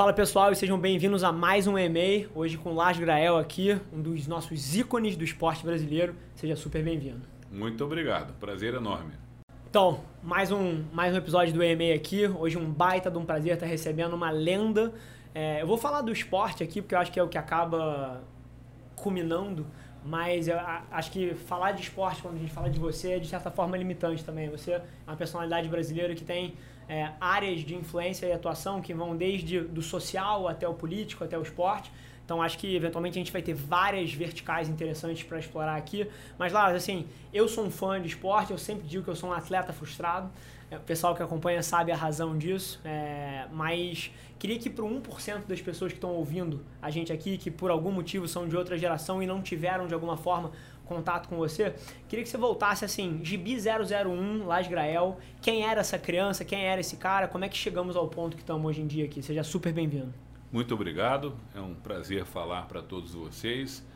Fala pessoal e sejam bem-vindos a mais um EMEI, hoje com o Lars Grael aqui, um dos nossos ícones do esporte brasileiro. Seja super bem-vindo. Muito obrigado, prazer enorme. Então, mais um, mais um episódio do EMEI aqui, hoje um baita de um prazer estar recebendo uma lenda. É, eu vou falar do esporte aqui porque eu acho que é o que acaba culminando, mas eu acho que falar de esporte quando a gente fala de você é de certa forma limitante também. Você é uma personalidade brasileira que tem é, áreas de influência e atuação que vão desde do social até o político, até o esporte. Então acho que eventualmente a gente vai ter várias verticais interessantes para explorar aqui. Mas lá, assim, eu sou um fã de esporte, eu sempre digo que eu sou um atleta frustrado. É, o pessoal que acompanha sabe a razão disso. É, mas queria que para 1% das pessoas que estão ouvindo a gente aqui, que por algum motivo são de outra geração e não tiveram de alguma forma contato com você, queria que você voltasse assim, Gibi 001, Las Grael, quem era essa criança, quem era esse cara, como é que chegamos ao ponto que estamos hoje em dia aqui? Seja super bem-vindo. Muito obrigado, é um prazer falar para todos vocês.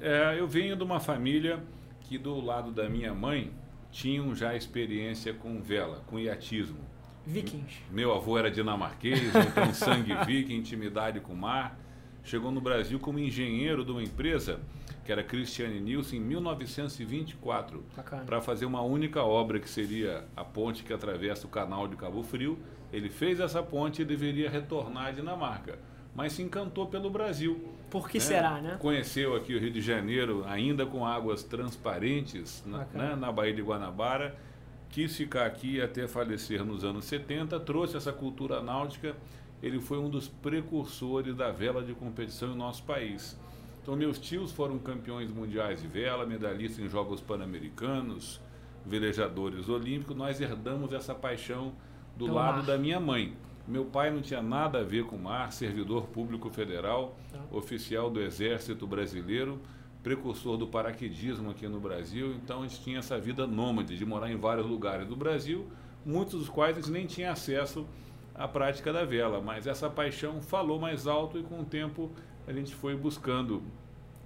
É, eu venho de uma família que do lado da minha mãe tinham já experiência com vela, com iatismo. Vikings. Meu avô era dinamarquês, então sangue viking, intimidade com o mar. Chegou no Brasil como engenheiro de uma empresa que era Christiane Nilsson, em 1924, para fazer uma única obra que seria a ponte que atravessa o canal de Cabo Frio. Ele fez essa ponte e deveria retornar à Dinamarca, mas se encantou pelo Brasil. Por que né? será, né? Conheceu aqui o Rio de Janeiro, ainda com águas transparentes, na, né? na Baía de Guanabara. Quis ficar aqui até falecer nos anos 70, trouxe essa cultura náutica. Ele foi um dos precursores da vela de competição em nosso país. Então, meus tios foram campeões mundiais de vela, medalhistas em Jogos Pan-Americanos, velejadores olímpicos. Nós herdamos essa paixão do, do lado mar. da minha mãe. Meu pai não tinha nada a ver com mar, servidor público federal, tá. oficial do Exército Brasileiro, precursor do paraquedismo aqui no Brasil. Então, a gente tinha essa vida nômade, de morar em vários lugares do Brasil, muitos dos quais a gente nem tinha acesso à prática da vela. Mas essa paixão falou mais alto e, com o tempo, a gente foi buscando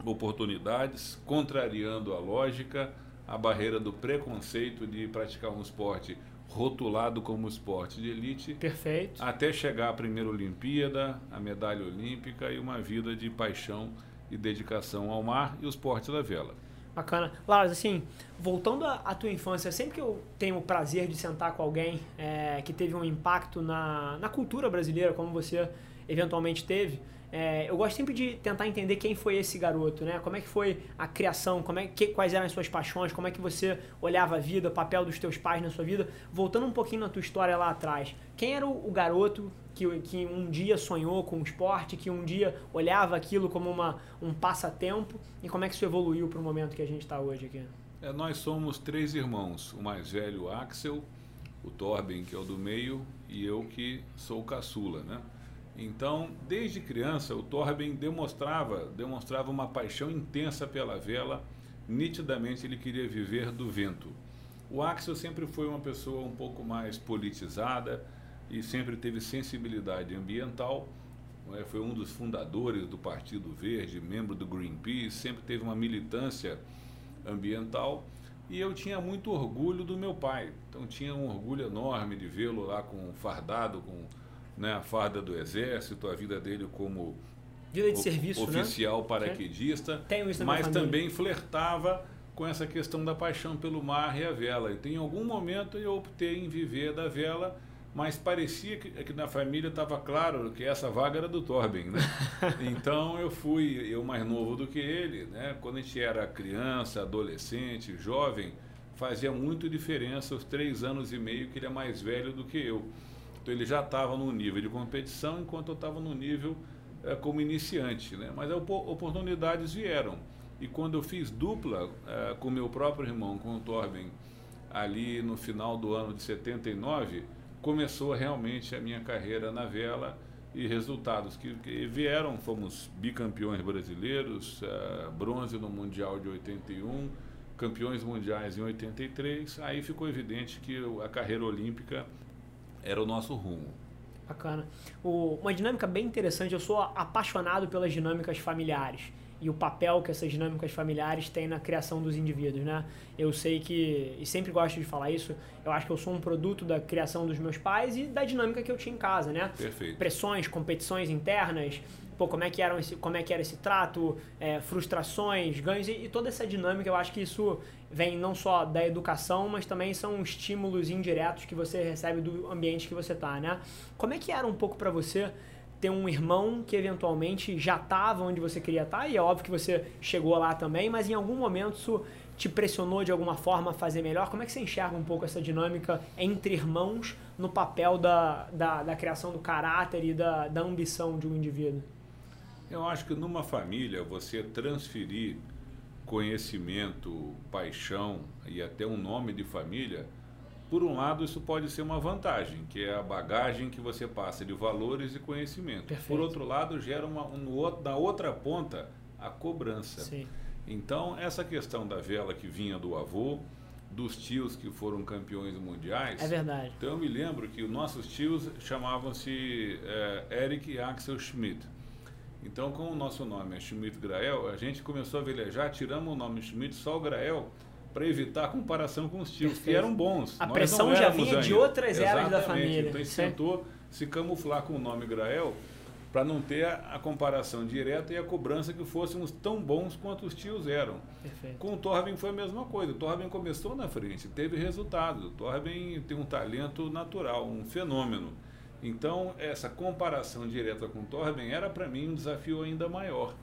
oportunidades, contrariando a lógica, a barreira do preconceito de praticar um esporte rotulado como esporte de elite. Perfeito. Até chegar à primeira Olimpíada, a medalha olímpica e uma vida de paixão e dedicação ao mar e o esporte da vela. Bacana. Lars, assim, voltando à tua infância, sempre que eu tenho o prazer de sentar com alguém é, que teve um impacto na, na cultura brasileira, como você eventualmente teve, é, eu gosto sempre de tentar entender quem foi esse garoto, né? Como é que foi a criação, como é que, quais eram as suas paixões, como é que você olhava a vida, o papel dos teus pais na sua vida. Voltando um pouquinho na tua história lá atrás, quem era o, o garoto que, que um dia sonhou com o esporte, que um dia olhava aquilo como uma, um passatempo e como é que isso evoluiu para o momento que a gente está hoje aqui? É, nós somos três irmãos, o mais velho, Axel, o Torben, que é o do meio, e eu que sou o caçula, né? Então, desde criança, o Torben demonstrava, demonstrava uma paixão intensa pela vela, nitidamente ele queria viver do vento. O Axel sempre foi uma pessoa um pouco mais politizada e sempre teve sensibilidade ambiental. É, foi um dos fundadores do Partido Verde, membro do Greenpeace, sempre teve uma militância ambiental e eu tinha muito orgulho do meu pai. Então tinha um orgulho enorme de vê-lo lá com fardado com né, a farda do exército, a vida dele como vida de serviço, né? oficial né? paraquedista, mas também flertava com essa questão da paixão pelo mar e a vela. Então, em algum momento eu optei em viver da vela, mas parecia que, que na família estava claro que essa vaga era do Torben, né? Então eu fui, eu mais novo do que ele, né? Quando a gente era criança, adolescente, jovem, fazia muito diferença os três anos e meio que ele é mais velho do que eu. Então ele já estava no nível de competição, enquanto eu estava no nível é, como iniciante. Né? Mas oportunidades vieram. E quando eu fiz dupla é, com meu próprio irmão, com o Torben, ali no final do ano de 79, começou realmente a minha carreira na vela e resultados que, que vieram. Fomos bicampeões brasileiros, é, bronze no Mundial de 81, campeões mundiais em 83. Aí ficou evidente que a carreira olímpica era o nosso rumo. Bacana. O, uma dinâmica bem interessante, eu sou apaixonado pelas dinâmicas familiares e o papel que essas dinâmicas familiares têm na criação dos indivíduos, né? Eu sei que, e sempre gosto de falar isso, eu acho que eu sou um produto da criação dos meus pais e da dinâmica que eu tinha em casa, né? Perfeito. Pressões, competições internas, pô, como é que, era esse, como é que era esse trato, é, frustrações, ganhos e, e, toda essa dinâmica, eu acho que isso vem não só da educação, mas também são estímulos indiretos que você recebe do ambiente que você tá, né? Como é que era um pouco para você ter um irmão que eventualmente já estava onde você queria estar, tá, e é óbvio que você chegou lá também, mas em algum momento isso te pressionou de alguma forma a fazer melhor? Como é que você enxerga um pouco essa dinâmica entre irmãos no papel da, da, da criação do caráter e da, da ambição de um indivíduo? Eu acho que numa família você transferir conhecimento, paixão e até um nome de família por um lado, isso pode ser uma vantagem, que é a bagagem que você passa de valores e conhecimento. Perfeito. Por outro lado, gera uma, um, na outra ponta a cobrança. Sim. Então, essa questão da vela que vinha do avô, dos tios que foram campeões mundiais. É verdade. Então, eu me lembro que os nossos tios chamavam-se é, Eric e Axel Schmidt. Então, como o nosso nome é Schmidt Grael, a gente começou a velejar, tiramos o nome Schmidt, só o Grael para evitar a comparação com os tios, Perfeito. que eram bons. A Nós pressão já vinha ainda. de outras eras da família. Então a gente tentou se camuflar com o nome Grael para não ter a, a, comparação direta e a cobrança que fôssemos tão bons quanto os tios eram. Perfeito. Com o Torben foi a mesma coisa. O Torben começou na frente, teve resultado. O Torben tem um talento natural, um fenômeno. Então, essa comparação direta com Torben era para mim um desafio ainda maior.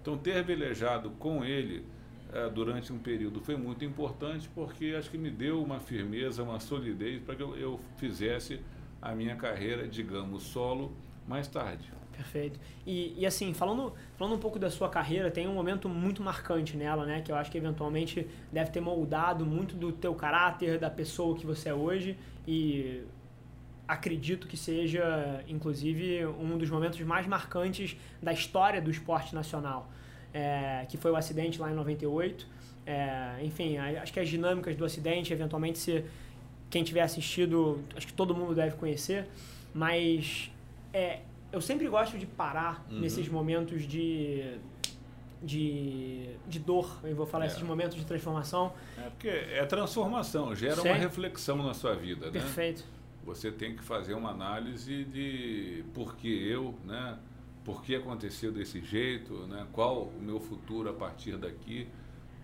Então, ter velejado com ele é, durante um período foi muito importante porque acho que me deu uma firmeza, uma solidez para que eu, eu fizesse a minha carreira, digamos, solo mais tarde. Perfeito. E, e assim, falando, falando um pouco da sua carreira, tem um momento muito marcante nela, né? Que eu acho que eventualmente deve ter moldado muito do teu caráter, da pessoa que você é hoje. E acredito que seja, inclusive, um dos momentos mais marcantes da história do esporte nacional é, que foi o acidente lá em 98. É, enfim, acho que as dinâmicas do acidente, eventualmente, se quem tiver assistido, acho que todo mundo deve conhecer, mas é, eu sempre gosto de parar uhum. nesses momentos de, de, de dor, eu vou falar, é. esses momentos de transformação. É porque é transformação, gera Sim. uma reflexão na sua vida, né? Você tem que fazer uma análise de por que eu, né? por que aconteceu desse jeito, né? qual o meu futuro a partir daqui.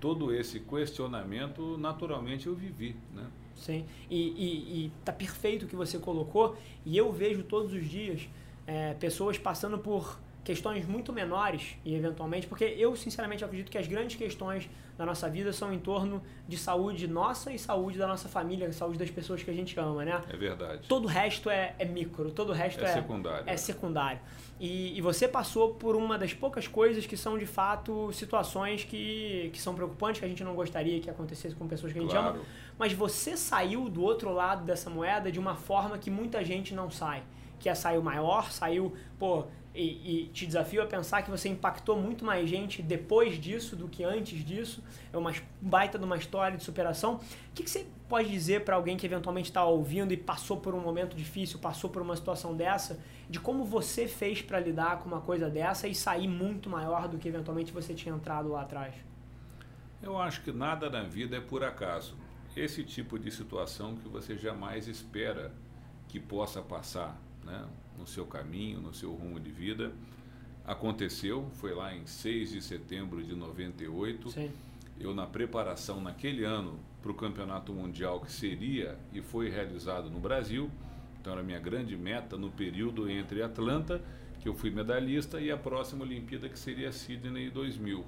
Todo esse questionamento, naturalmente, eu vivi. Né? Sim, e, e, e tá perfeito o que você colocou, e eu vejo todos os dias é, pessoas passando por questões muito menores e eventualmente, porque eu sinceramente acredito que as grandes questões da nossa vida são em torno de saúde nossa e saúde da nossa família, saúde das pessoas que a gente ama, né? É verdade. Todo o resto é, é micro, todo o resto é, é secundário. É secundário. E, e, você passou por uma das poucas coisas que são de fato situações que, que são preocupantes, que a gente não gostaria que acontecesse com pessoas que a gente claro. ama, mas você saiu do outro lado dessa moeda de uma forma que muita gente não sai. Que é saiu maior, saiu, pô, e, e, te desafio a pensar que você impactou muito mais gente depois disso do que antes disso. É uma baita de uma história de superação. O que, que você pode dizer para alguém que eventualmente está ouvindo e passou por um momento difícil, passou por uma situação dessa, de como você fez para lidar com uma coisa dessa e sair muito maior do que eventualmente você tinha entrado lá atrás? Eu acho que nada na vida é por acaso. Esse tipo de situação que você jamais espera que possa passar, né? no seu caminho, no seu rumo de vida. Aconteceu, foi lá em 6 de setembro de 98. Sim. Eu, na preparação naquele ano para o Campeonato Mundial que seria e foi realizado no Brasil, então era a minha grande meta no período entre Atlanta, que eu fui medalhista, e a próxima Olimpíada que seria Sydney 2000.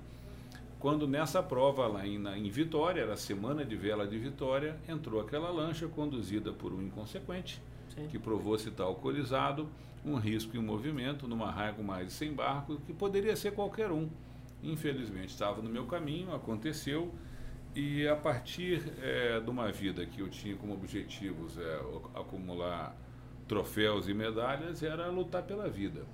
Quando nessa prova lá em, na, em Vitória, era a semana de vela de Vitória, entrou aquela lancha conduzida por um inconsequente, Sim. que provou-se estar alcoolizado, um risco em movimento, numa raia com mais de 100 barcos, que poderia ser qualquer um. Infelizmente, estava no meu caminho, aconteceu, e a partir é, de uma vida que eu tinha como objetivos é, acumular troféus e medalhas, era lutar pela vida.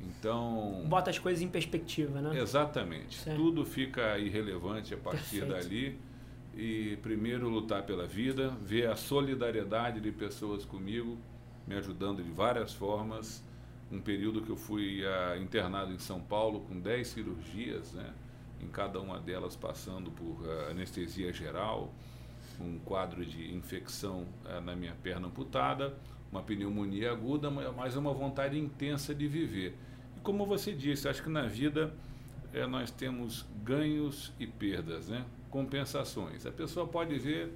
Então. Bota as coisas em perspectiva, né? Exatamente. Sim. Tudo fica irrelevante a partir Perfeito. dali e primeiro lutar pela vida, ver a solidariedade de pessoas comigo, me ajudando de várias formas. Um período que eu fui uh, internado em São Paulo com 10 cirurgias, né? em cada uma delas passando por uh, anestesia geral, um quadro de infecção uh, na minha perna amputada, uma pneumonia aguda, mas uma vontade intensa de viver. E como você disse, acho que na vida é, nós temos ganhos e perdas, né? Compensações. A pessoa pode ver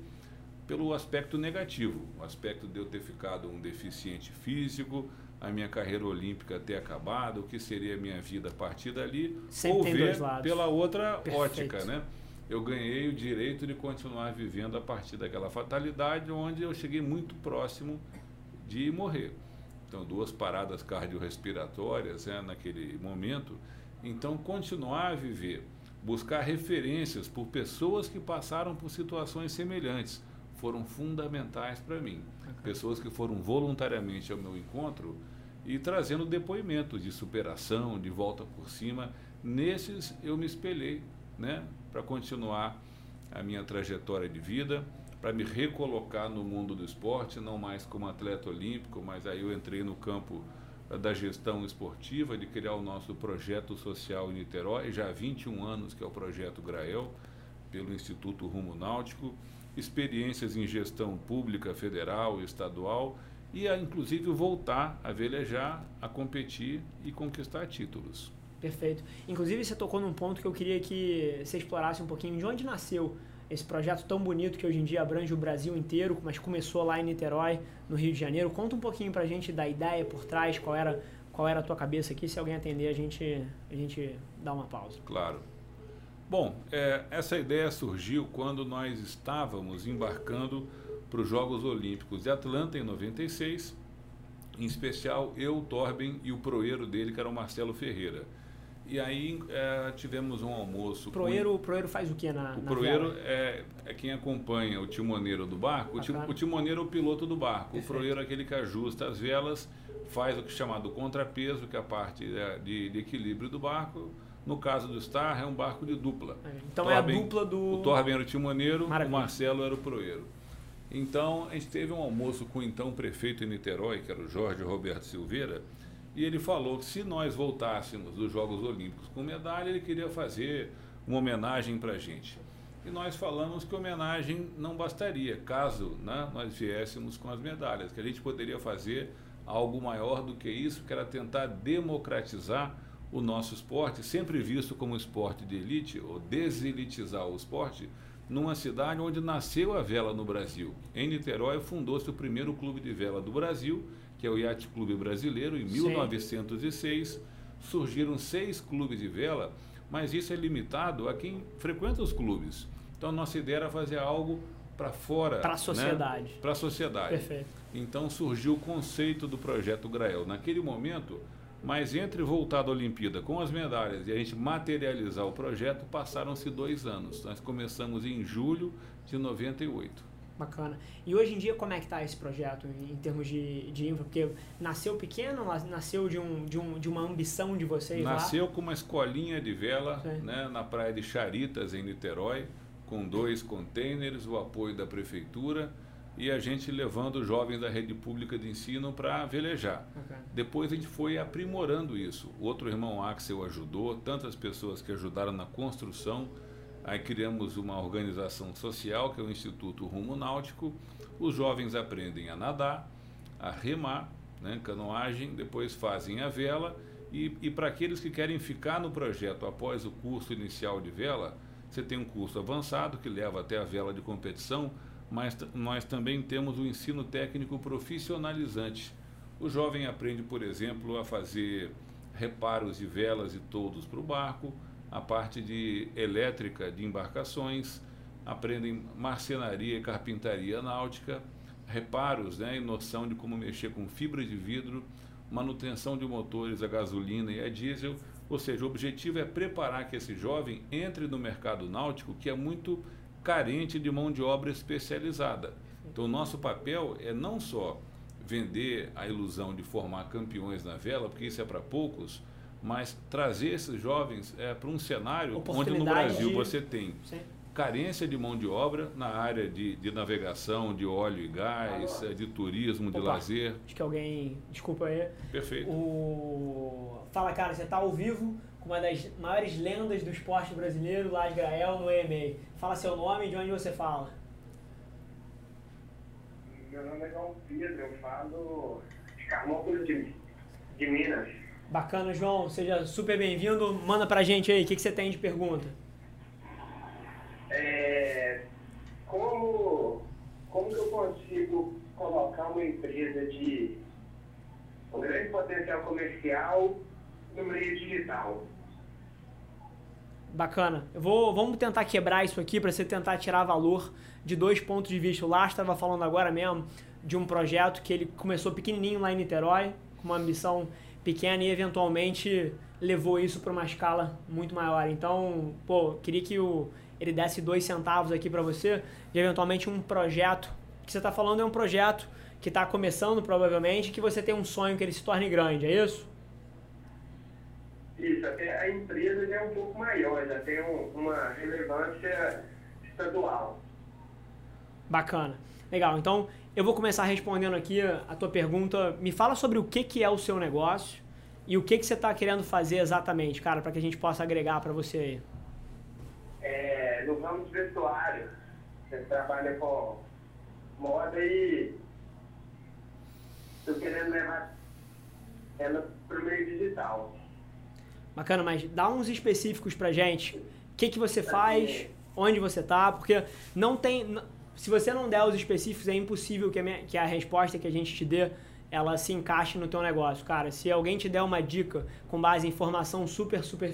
pelo aspecto negativo, o aspecto de eu ter ficado um deficiente físico, a minha carreira olímpica ter acabado, o que seria a minha vida a partir dali, Sempre ou ver pela outra Perfeito. ótica, né? Eu ganhei o direito de continuar vivendo a partir daquela fatalidade, onde eu cheguei muito próximo de morrer. Então, duas paradas cardiorrespiratórias né, naquele momento. Então, continuar a viver, buscar referências por pessoas que passaram por situações semelhantes foram fundamentais para mim. Okay. Pessoas que foram voluntariamente ao meu encontro e trazendo depoimentos de superação, de volta por cima. Nesses eu me espelhei, né, para continuar a minha trajetória de vida, para me recolocar no mundo do esporte, não mais como atleta olímpico, mas aí eu entrei no campo da gestão esportiva, de criar o nosso projeto social em Niterói, já há 21 anos que é o projeto Grael, pelo Instituto Rumo Náutico experiências em gestão pública, federal, estadual e a, inclusive voltar a velejar, a competir e conquistar títulos. Perfeito. Inclusive você tocou num ponto que eu queria que você explorasse um pouquinho de onde nasceu esse projeto tão bonito que hoje em dia abrange o Brasil inteiro, mas começou lá em Niterói, no Rio de Janeiro. Conta um pouquinho pra gente da ideia por trás, qual era, qual era a tua cabeça aqui. Se alguém atender, a gente, a gente dá uma pausa. Claro. Bom, é, essa ideia surgiu quando nós estávamos embarcando para os Jogos Olímpicos de Atlanta em 96, em especial eu, Torben e o proeiro dele, que era o Marcelo Ferreira. E aí é, tivemos um almoço. Proeiro, com... O proeiro faz o que na O na proeiro é, é, quem acompanha o timoneiro do barco. O, tim, o, timoneiro é o piloto do barco. Perfeito. O proeiro é aquele que ajusta as velas, faz o que é chamado contrapeso, que é a parte é, de, de equilíbrio do barco no caso do Star, é um barco de dupla. É, então Torben, é a dupla do. O Torben era o timoneiro, Maravilha. o Marcelo era o proeiro. Então, a gente teve um almoço com o então prefeito em Niterói, que era o Jorge Roberto Silveira, e ele falou que se nós voltássemos dos Jogos Olímpicos com medalha, ele queria fazer uma homenagem para a gente. E nós falamos que homenagem não bastaria, caso né, nós viéssemos com as medalhas, que a gente poderia fazer algo maior do que isso, que era tentar democratizar o nosso esporte, sempre visto como esporte de elite, ou deselitizar o esporte, numa cidade onde nasceu a vela no Brasil. Em Niterói fundou-se o primeiro clube de vela do Brasil, que é o Yacht Clube Brasileiro, em Sim. 1906. Surgiram seis clubes de vela, mas isso é limitado a quem frequenta os clubes. Então, nossa ideia era fazer algo para fora. Para a sociedade. Né? Para a sociedade. Perfeito. Então, surgiu o conceito do projeto Grael. Naquele momento, mas entre voltar da Olimpíada com as medalhas e a gente materializar o projeto, passaram-se dois anos. Nós começamos em julho de 98. Bacana. E hoje em dia, como é que está esse projeto em, termos de, de infra? Porque nasceu pequeno, nasceu de, um, de, um, de uma ambição de vocês Nasceu lá? com uma escolinha de vela né, na praia de Charitas, em Niterói, com dois containers, o apoio da prefeitura e a gente levando jovens da rede pública de ensino para velejar. Okay. Depois a gente foi aprimorando isso. O outro irmão Axel ajudou, tantas pessoas que ajudaram na construção. Aí criamos uma organização social, que é o Instituto Rumo Náutico. Os jovens aprendem a nadar, a remar, né, canoagem, depois fazem a vela. E, e para aqueles que querem ficar no projeto após o curso inicial de vela, você tem um curso avançado que leva até a vela de competição mas nós também temos o ensino técnico profissionalizante. O jovem aprende, por exemplo, a fazer reparos de velas e toldos para o barco, a parte de elétrica de embarcações, aprendem marcenaria e carpintaria náutica, reparos né, e noção de como mexer com fibra de vidro, manutenção de motores a gasolina e a diesel. Ou seja, o objetivo é preparar que esse jovem entre no mercado náutico, que é muito carente de mão de obra especializada. Então, nosso papel é não só vender a ilusão de formar campeões na vela, porque isso é para poucos, mas trazer esses jovens é, para um cenário onde no Brasil você tem Sim. carência de mão de obra na área de, de navegação, de óleo e gás, de turismo, de Opa, lazer. Acho que alguém. Desculpa aí. Perfeito. O... Fala, cara, você tá ao vivo com uma das maiores lendas do esporte brasileiro, Las Grael, no EMA. Fala seu nome e de onde você fala. Meu nome é João Pedro, eu falo de Carmópolis de, de Minas. Bacana, João. Seja super bem-vindo. Manda pra gente aí, o que, que você tem de pergunta? É, como, como que eu consigo colocar uma empresa de um grande potencial comercial no meio digital? Bacana. Eu vou, vamos tentar quebrar isso aqui para você tentar tirar valor de dois pontos de vista. O Lars estava falando agora mesmo de um projeto que ele começou pequenininho lá em Niterói, com uma ambição pequena e eventualmente levou isso para uma escala muito maior. Então, pô, queria que o, ele desse dois centavos aqui para você de eventualmente um projeto. Que você está falando é um projeto que está começando provavelmente, que você tem um sonho que ele se torne grande, é isso? Isso, até a empresa já é um pouco maior, já tem um, uma relevância estadual. Bacana. Legal. Então, eu vou começar respondendo aqui a tua pergunta. Me fala sobre o que, que é o seu negócio e o que, que você está querendo fazer exatamente, cara, para que a gente possa agregar para você aí. É, no ramo de vestuário, você trabalha com moda e estou querendo levar ela para o meio digital. Bacana, mas dá uns específicos pra gente. O que, que você faz, onde você tá, porque não tem. Se você não der os específicos, é impossível que a, minha, que a resposta que a gente te dê ela se encaixe no teu negócio. Cara, se alguém te der uma dica com base em informação super, super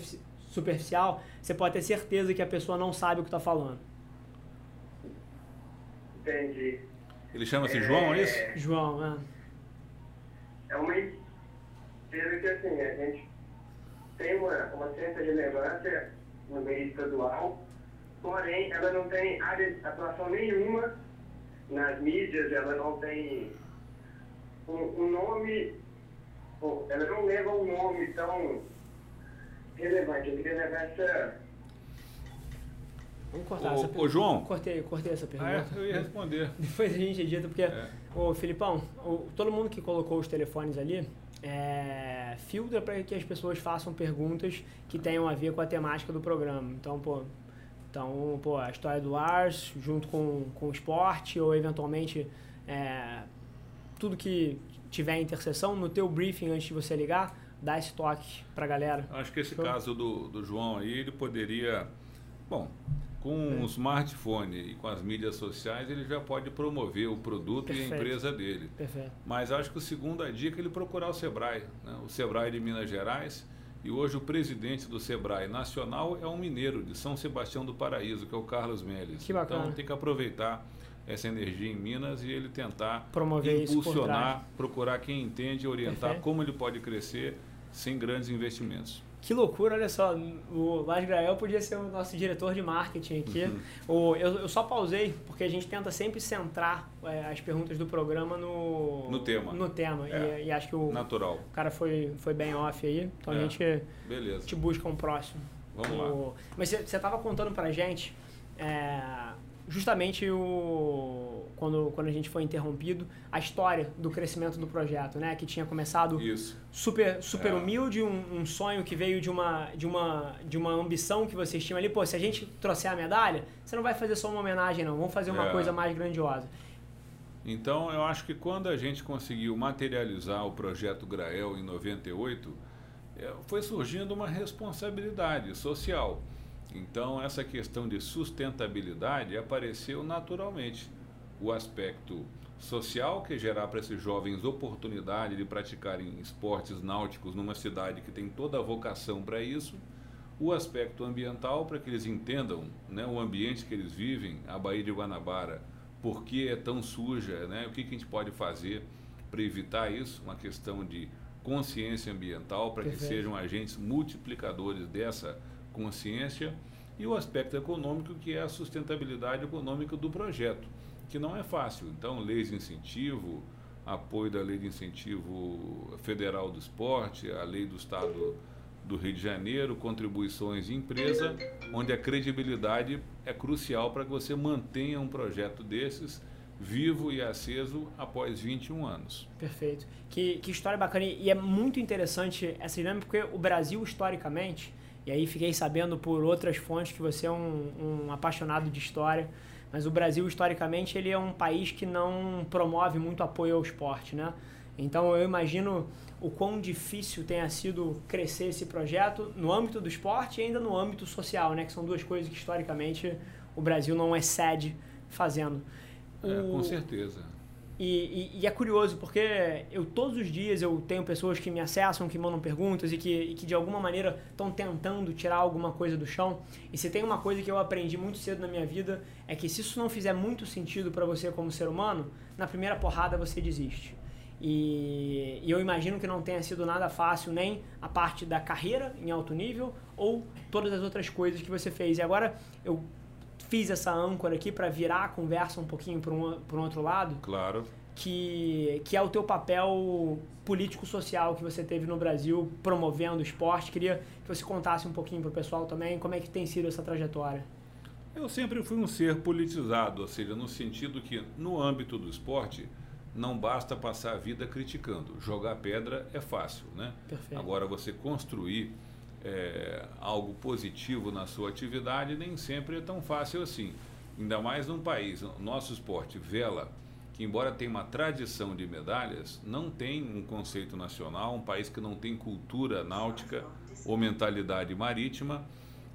superficial, você pode ter certeza que a pessoa não sabe o que está falando. Entendi. Ele chama-se João, é isso? João, é. É uma empresa que assim, a gente tem uma, uma certa relevância no meio estadual, porém ela não tem área de atuação nenhuma nas mídias, ela não tem um, um nome, ela não leva um nome tão relevante. Eu queria levar essa. Vamos cortar Ô, essa ô, pergunta. João. Cortei, cortei essa Ah, pergunta. é, eu ia responder. Depois a gente edita, porque, É. ô Filipão, o- todo mundo que colocou os telefones ali, é, filtra para que as pessoas façam perguntas que tenham a ver com a temática do programa. Então, pô, então, pô a história do Lars, junto com, com o esporte, ou eventualmente é, tudo que tiver interseção, no teu briefing antes de você ligar, dá esse toque pra galera. Acho que esse Show. caso do, do João aí, ele poderia. Bom, com o smartphone e com as mídias sociais, ele já pode promover o produto e Perfeito. a empresa dele. Perfeito. Mas acho que a segunda dica é ele procurar o Sebrae, né? o Sebrae de Minas Gerais. E hoje o presidente do Sebrae Nacional é um mineiro de São Sebastião do Paraíso, que é o Carlos Meles. Que bacana. Então tem que aproveitar essa energia em Minas e ele tentar Promover impulsionar, procurar quem entende, orientar Perfeito. como ele pode crescer sem grandes investimentos. Que loucura, olha só. O Lars Grael podia ser o nosso diretor de marketing aqui. Uhum. O, eu, eu só pausei, porque a gente tenta sempre centrar é, as perguntas do programa no, No tema. No tema. É. E, e acho que o Natural. cara foi, foi bem off aí. Então a É. gente Beleza. te busca um próximo. Vamos lá. O- Mas você estava contando pra gente, é, justamente o, quando, quando a gente foi interrompido, a história do crescimento do projeto, né? Que tinha começado Isso. super super É. humilde, um, um sonho que veio de uma, de, uma, de uma ambição que vocês tinham ali. Pô, se a gente trouxer a medalha, você não vai fazer só uma homenagem, não. Vamos fazer uma É. coisa mais grandiosa. Então, eu acho que quando a gente conseguiu materializar o projeto Grael em 98, é, foi surgindo uma responsabilidade social. Então, essa questão de sustentabilidade apareceu naturalmente. O aspecto social, que gerar para esses jovens oportunidade de praticarem esportes náuticos numa cidade que tem toda a vocação para isso. O aspecto ambiental, para que eles entendam né, o ambiente que eles vivem, a Baía de Guanabara, por que é tão suja, né? o que, que a gente pode fazer para evitar isso, uma questão de consciência ambiental, para que sejam agentes multiplicadores dessa consciência, e o aspecto econômico, que é a sustentabilidade econômica do projeto, que não é fácil. Então, leis de incentivo, apoio da lei de incentivo federal do esporte, a lei do Estado do Rio de Janeiro, contribuições de empresa, onde a credibilidade é crucial para que você mantenha um projeto desses vivo e aceso após 21 anos. Perfeito. Que, que história bacana. E é muito interessante essa dinâmica, porque o Brasil, historicamente, e aí fiquei sabendo por outras fontes que você é um, um apaixonado de história, mas o Brasil, historicamente, ele é um país que não promove muito apoio ao esporte, né? Então eu imagino o quão difícil tenha sido crescer esse projeto no âmbito do esporte e ainda no âmbito social, né? Que são duas coisas que historicamente o Brasil não excede fazendo. É, com certeza. E, e, e, é curioso porque eu todos os dias eu tenho pessoas que me acessam, que mandam perguntas e que, e que de alguma maneira estão tentando tirar alguma coisa do chão. E se tem uma coisa que eu aprendi muito cedo na minha vida é que se isso não fizer muito sentido para você como ser humano, na primeira porrada você desiste. E, e, eu imagino que não tenha sido nada fácil nem a parte da carreira em alto nível ou todas as outras coisas que você fez. E agora eu fiz essa âncora aqui para virar a conversa um pouquinho para um, um outro lado. Claro. Que, que é o teu papel político-social que você teve no Brasil promovendo o esporte. Queria que você contasse um pouquinho para o pessoal também como é que tem sido essa trajetória. Eu sempre fui um ser politizado, ou seja, no sentido que no âmbito do esporte não basta passar a vida criticando. Jogar pedra é fácil, né? Perfeito. Agora você construir é, algo positivo na sua atividade nem sempre é tão fácil assim. Ainda mais num país, nosso esporte, vela, que embora tenha uma tradição de medalhas, não tem um conceito nacional, um país que não tem cultura náutica ou mentalidade marítima.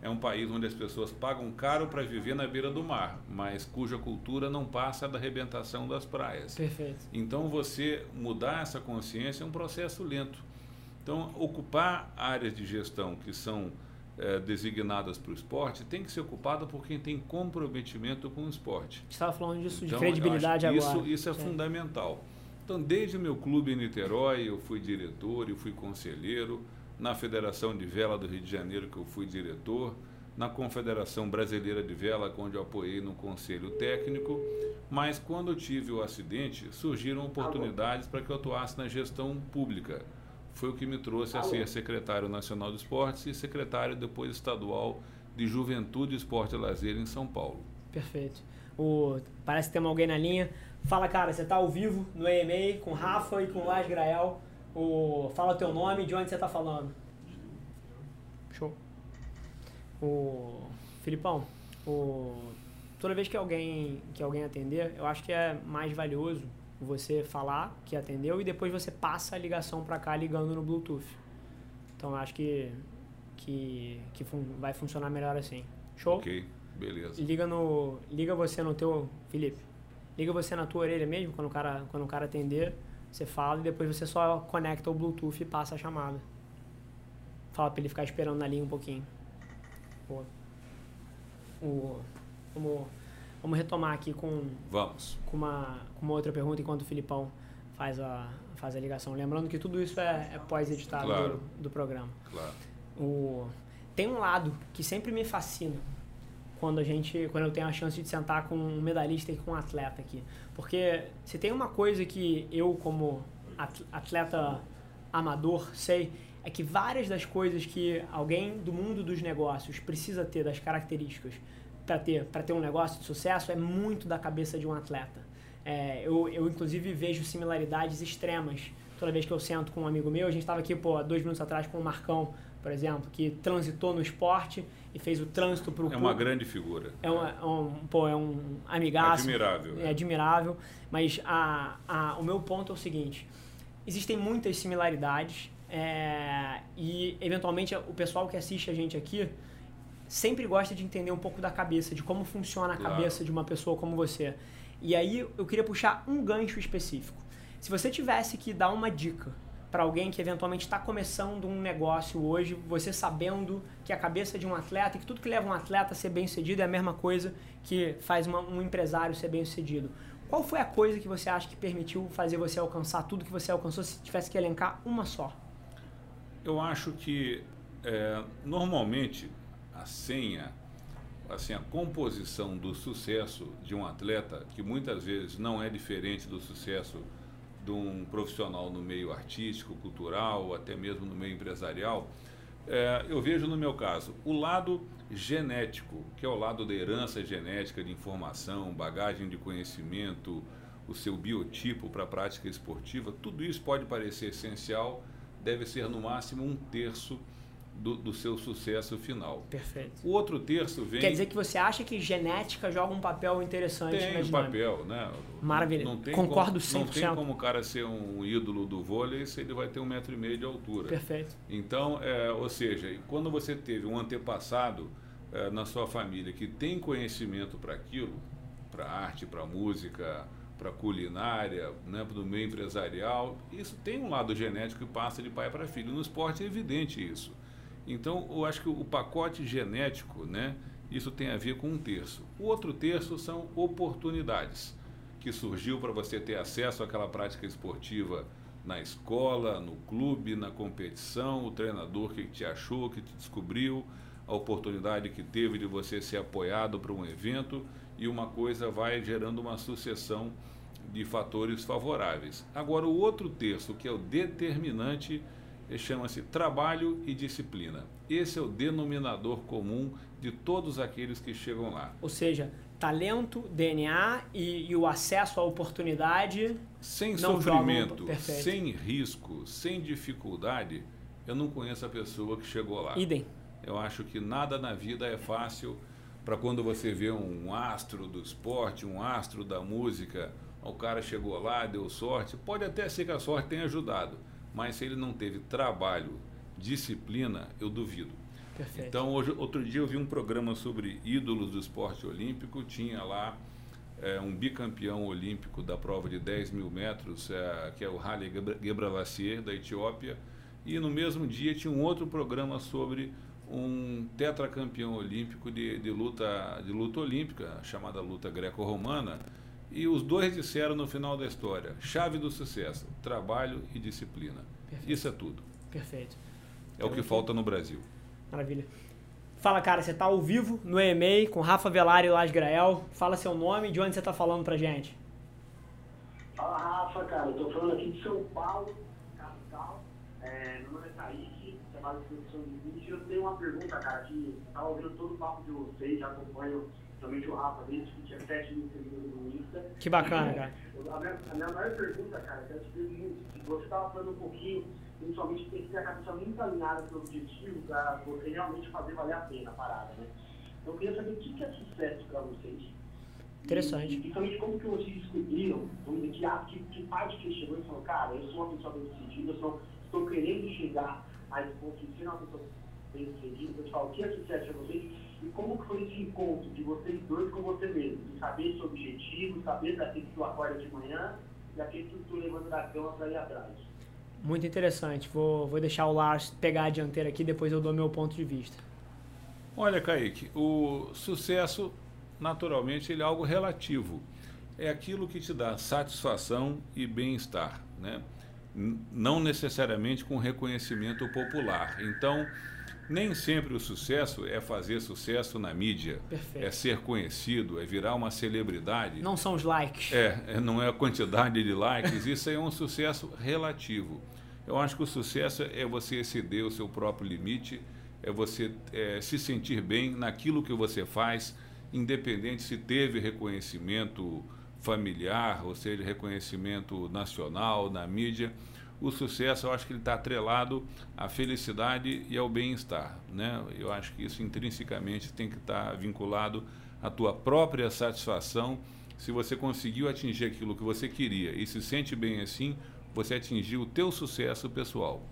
É um país onde as pessoas pagam caro para viver na beira do mar, mas cuja cultura não passa da arrebentação das praias. Perfeito. Então você mudar essa consciência é um processo lento. Então, ocupar áreas de gestão que são é, designadas para o esporte tem que ser ocupada por quem tem comprometimento com o esporte. Estava falando disso então, de credibilidade agora. Isso, isso é, é fundamental. Então, desde o meu clube em Niterói, eu fui diretor, eu fui conselheiro, na Federação de Vela do Rio de Janeiro, que eu fui diretor, na Confederação Brasileira de Vela, onde eu apoiei no conselho técnico, mas quando eu tive o acidente, surgiram oportunidades para que eu atuasse na gestão pública foi o que me trouxe a ser secretário nacional de esportes e secretário depois estadual de Juventude, Esporte e Lazer em São Paulo. Perfeito. O, parece que tem alguém na linha. Fala, cara, você está ao vivo no EMA com Rafa e com Lars Grael. O, fala o teu nome e de onde você está falando. Show. O Filipão, o, toda vez que alguém, que alguém atender, eu acho que é mais valioso você falar que atendeu e depois você passa a ligação para cá ligando no Bluetooth. Então acho que que, que fun vai funcionar melhor assim. Show? Ok, beleza. Liga no liga você no teu Felipe. Liga você na tua orelha mesmo quando o cara quando o cara atender, você fala e depois você só conecta o Bluetooth e passa a chamada. Fala para ele ficar esperando na linha um pouquinho. Boa. O, como Vamos retomar aqui com, Vamos. com, uma, com uma outra pergunta enquanto o Filipão faz a, faz a ligação. Lembrando que tudo isso é, é pós-editado claro. do, do, programa. Claro. O, tem um lado que sempre me fascina quando a gente quando eu tenho a chance de sentar com um medalhista e com um atleta aqui. Porque se tem uma coisa que eu, como atleta amador, sei, é que várias das coisas que alguém do mundo dos negócios precisa ter, das características para ter, ter um negócio de sucesso é muito da cabeça de um atleta. É, eu, eu, inclusive, vejo similaridades extremas toda vez que eu sento com um amigo meu. A gente estava aqui, pô, dois minutos atrás com o Marcão, por exemplo, que transitou no esporte e fez o trânsito para o É uma grande figura. É, uma, é um, pô, é um amigaço. Admirável. É, é admirável. Mas a, a, o meu ponto é o seguinte: existem muitas similaridades é, e, eventualmente, o pessoal que assiste a gente aqui sempre gosta de entender um pouco da cabeça, de como funciona a claro. cabeça de uma pessoa como você. E aí eu queria puxar um gancho específico. Se você tivesse que dar uma dica para alguém que eventualmente está começando um negócio hoje, você sabendo que a cabeça de um atleta, e que tudo que leva um atleta a ser bem sucedido é a mesma coisa que faz uma, um empresário ser bem sucedido. Qual foi a coisa que você acha que permitiu fazer você alcançar tudo que você alcançou se tivesse que elencar uma só? Eu acho que é, normalmente a senha, assim, a composição do sucesso de um atleta, que muitas vezes não é diferente do sucesso de um profissional no meio artístico, cultural, até mesmo no meio empresarial, É, eu vejo no meu caso o lado genético, que é o lado da herança genética de informação, bagagem de conhecimento, o seu biotipo para a prática esportiva, tudo isso pode parecer essencial, deve ser no máximo um terço do, do, seu sucesso final. Perfeito. O outro terço vem. Quer dizer que você acha que genética joga um papel interessante tem um papel, né? Maravilha. Não tem Concordo como, 100%. Não tem como o cara ser um ídolo do vôlei se ele vai ter um metro e meio de altura. Perfeito. Então, é, ou seja, quando você teve um antepassado é, na sua família que tem conhecimento para aquilo, para arte, para música, para culinária, né, para o meio empresarial, isso tem um lado genético que passa de pai para filho. No esporte é evidente isso. Então, eu acho que o pacote genético, né, isso tem a ver com um terço. O outro terço são oportunidades, que surgiu para você ter acesso àquela prática esportiva na escola, no clube, na competição, o treinador que te achou, que te descobriu, a oportunidade que teve de você ser apoiado para um evento e uma coisa vai gerando uma sucessão de fatores favoráveis. Agora, o outro terço, que é o determinante, chama-se trabalho e disciplina. Esse é o denominador comum de todos aqueles que chegam lá. Ou seja, talento, DNA e, e o acesso à oportunidade. Sem sofrimento, sem risco, sem dificuldade, eu não conheço a pessoa que chegou lá. Idem. Eu acho que nada na vida é fácil para quando você vê um astro do esporte, um astro da música, o cara chegou lá, deu sorte. Pode até ser que a sorte tenha ajudado, mas se ele não teve trabalho, disciplina, eu duvido. Perfeito. Então, hoje, outro dia eu vi um programa sobre ídolos do esporte olímpico, tinha lá é, um bicampeão olímpico da prova de 10 mil metros, é, que é o Haile Gebrselassie, da Etiópia, e no mesmo dia tinha um outro programa sobre um tetracampeão olímpico de, de, luta, de luta olímpica, chamada luta greco-romana, e os dois disseram no final da história: chave do sucesso, trabalho e disciplina. Perfeito. Isso é tudo. Perfeito. É o que falta no Brasil. Maravilha. Fala, cara, você está ao vivo no EMEI com Rafa Velari e Las Grael. Fala seu nome e de onde você está falando pra gente. Fala, Rafa, cara. Eu tô falando aqui de São Paulo, capital. É, meu nome é Kaique, trabalho em produção de vídeo. Eu tenho uma pergunta, cara, que estava ouvindo todo o papo de vocês, já acompanho somente o Rafa desde que tinha 7 mil seguidores no Insta. Que bacana, cara. A minha, a minha maior pergunta, cara, que eu te pergunto, se você estava falando um pouquinho principalmente tem que ter a cabeça muito alinhada para o objetivo, para você realmente fazer valer a pena a parada, né? Então, eu queria saber o que é sucesso para vocês. Interessante. E, principalmente como que vocês descobriram, vamos dizer, que, que, que parte que chegou e falou, cara, eu sou uma pessoa bem decidida, eu sou, estou querendo chegar a esse ponto de ser uma pessoa bem decidida, eu te falo, o que é sucesso para vocês? E como que foi esse encontro de vocês dois com você mesmo? De saber seu objetivo, saber daquele que tu acorda de manhã e daquele que tu levando da cama para ir atrás. Muito interessante. Vou, vou deixar o Lars pegar a dianteira aqui, depois eu dou meu ponto de vista. Olha, Kaique, o sucesso, naturalmente, ele é algo relativo. É aquilo que te dá satisfação e bem-estar, né? não necessariamente com reconhecimento popular. Então, nem sempre o sucesso é fazer sucesso na mídia, Perfeito. é ser conhecido, é virar uma celebridade. Não são os likes. É, não é a quantidade de likes, isso é um sucesso relativo. Eu acho que o sucesso é você exceder o seu próprio limite, é você é, se sentir bem naquilo que você faz, independente se teve reconhecimento familiar, ou seja, reconhecimento nacional, na mídia o sucesso, eu acho que ele está atrelado à felicidade e ao bem-estar. Né? Eu acho que isso intrinsecamente tem que estar tá vinculado à tua própria satisfação. Se você conseguiu atingir aquilo que você queria e se sente bem assim, você atingiu o teu sucesso pessoal.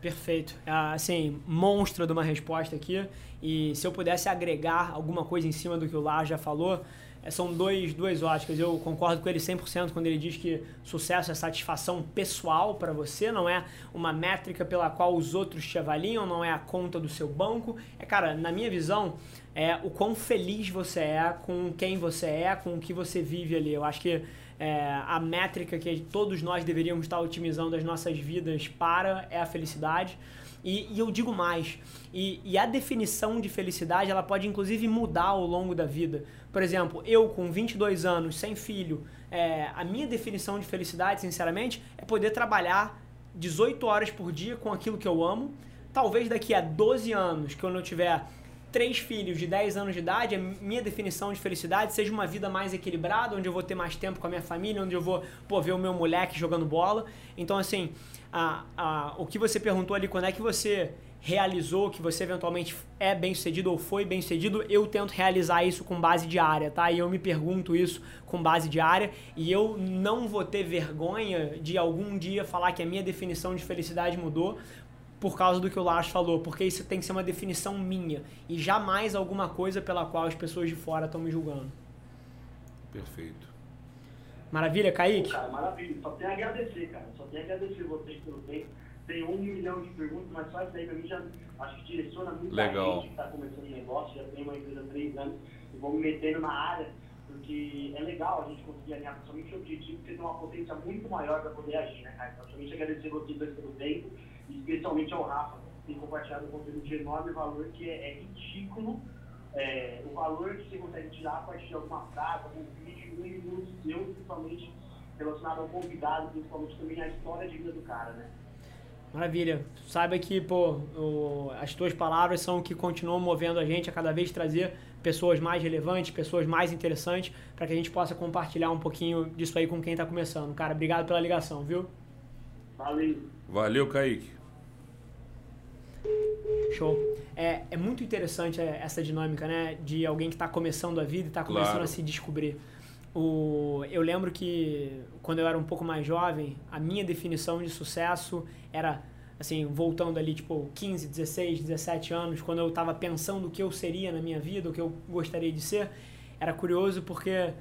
Perfeito. Assim, monstro de uma resposta aqui. E se eu pudesse agregar alguma coisa em cima do que o Lar já falou, são dois, duas óticas. Eu concordo com ele 100% quando ele diz que sucesso é satisfação pessoal para você, não é uma métrica pela qual os outros te avaliam, não é a conta do seu banco. É, cara, na minha visão, é o quão feliz você é com quem você é, com o que você vive ali. Eu acho que é, a métrica que todos nós deveríamos estar otimizando as nossas vidas para é a felicidade. E, e eu digo mais, e, e, a definição de felicidade ela pode inclusive mudar ao longo da vida. Por exemplo, eu com 22 anos, sem filho, é, a minha definição de felicidade, sinceramente, é poder trabalhar 18 horas por dia com aquilo que eu amo, talvez daqui a 12 anos, quando eu tiver três filhos de 10 anos de idade, a minha definição de felicidade seja uma vida mais equilibrada, onde eu vou ter mais tempo com a minha família, onde eu vou pô, ver o meu moleque jogando bola. Então, assim, a, a, o que você perguntou ali, quando é que você realizou, que você eventualmente é bem sucedido ou foi bem sucedido, eu tento realizar isso com base diária, tá? E eu me pergunto isso com base diária e eu não vou ter vergonha de algum dia falar que a minha definição de felicidade mudou por causa do que o Lars falou, porque isso tem que ser uma definição minha e jamais alguma coisa pela qual as pessoas de fora estão me julgando. Perfeito. Maravilha, Kaique? Pô, cara, maravilha. Só tem a agradecer, cara. Só tem a agradecer vocês pelo tempo tem um milhão de perguntas, mas só isso daí pra mim já acho que direciona muita Legal. gente que está começando negócio, já tem uma empresa há três anos e vou me metendo na área, porque é legal a gente conseguir alinhar principalmente o objetivo, porque tem uma potência muito maior para poder agir, né, cara? Então, somente agradecer vocês dois pelo tempo, e especialmente ao Rafa, que tem compartilhado um conteúdo de enorme valor, que é, é ridículo é, o valor que você consegue tirar a partir de alguma frase, algum vídeo, um minuto seu, principalmente relacionado ao convidado, principalmente também a história de vida do cara, né? Maravilha. Saiba que, pô, o, as tuas palavras são o que continuam movendo a gente a cada vez trazer pessoas mais relevantes, pessoas mais interessantes, para que a gente possa compartilhar um pouquinho disso aí com quem está começando. Cara, obrigado pela ligação, viu? Valeu. Valeu, Kaique. Show. É, é muito interessante é, essa dinâmica, né? De alguém que está começando a vida e está começando Claro. a se descobrir. O, eu lembro que quando eu era um pouco mais jovem, a minha definição de sucesso era, assim, voltando ali, tipo, 15, 16, 17 anos, quando eu estava pensando o que eu seria na minha vida, o que eu gostaria de ser, era curioso porque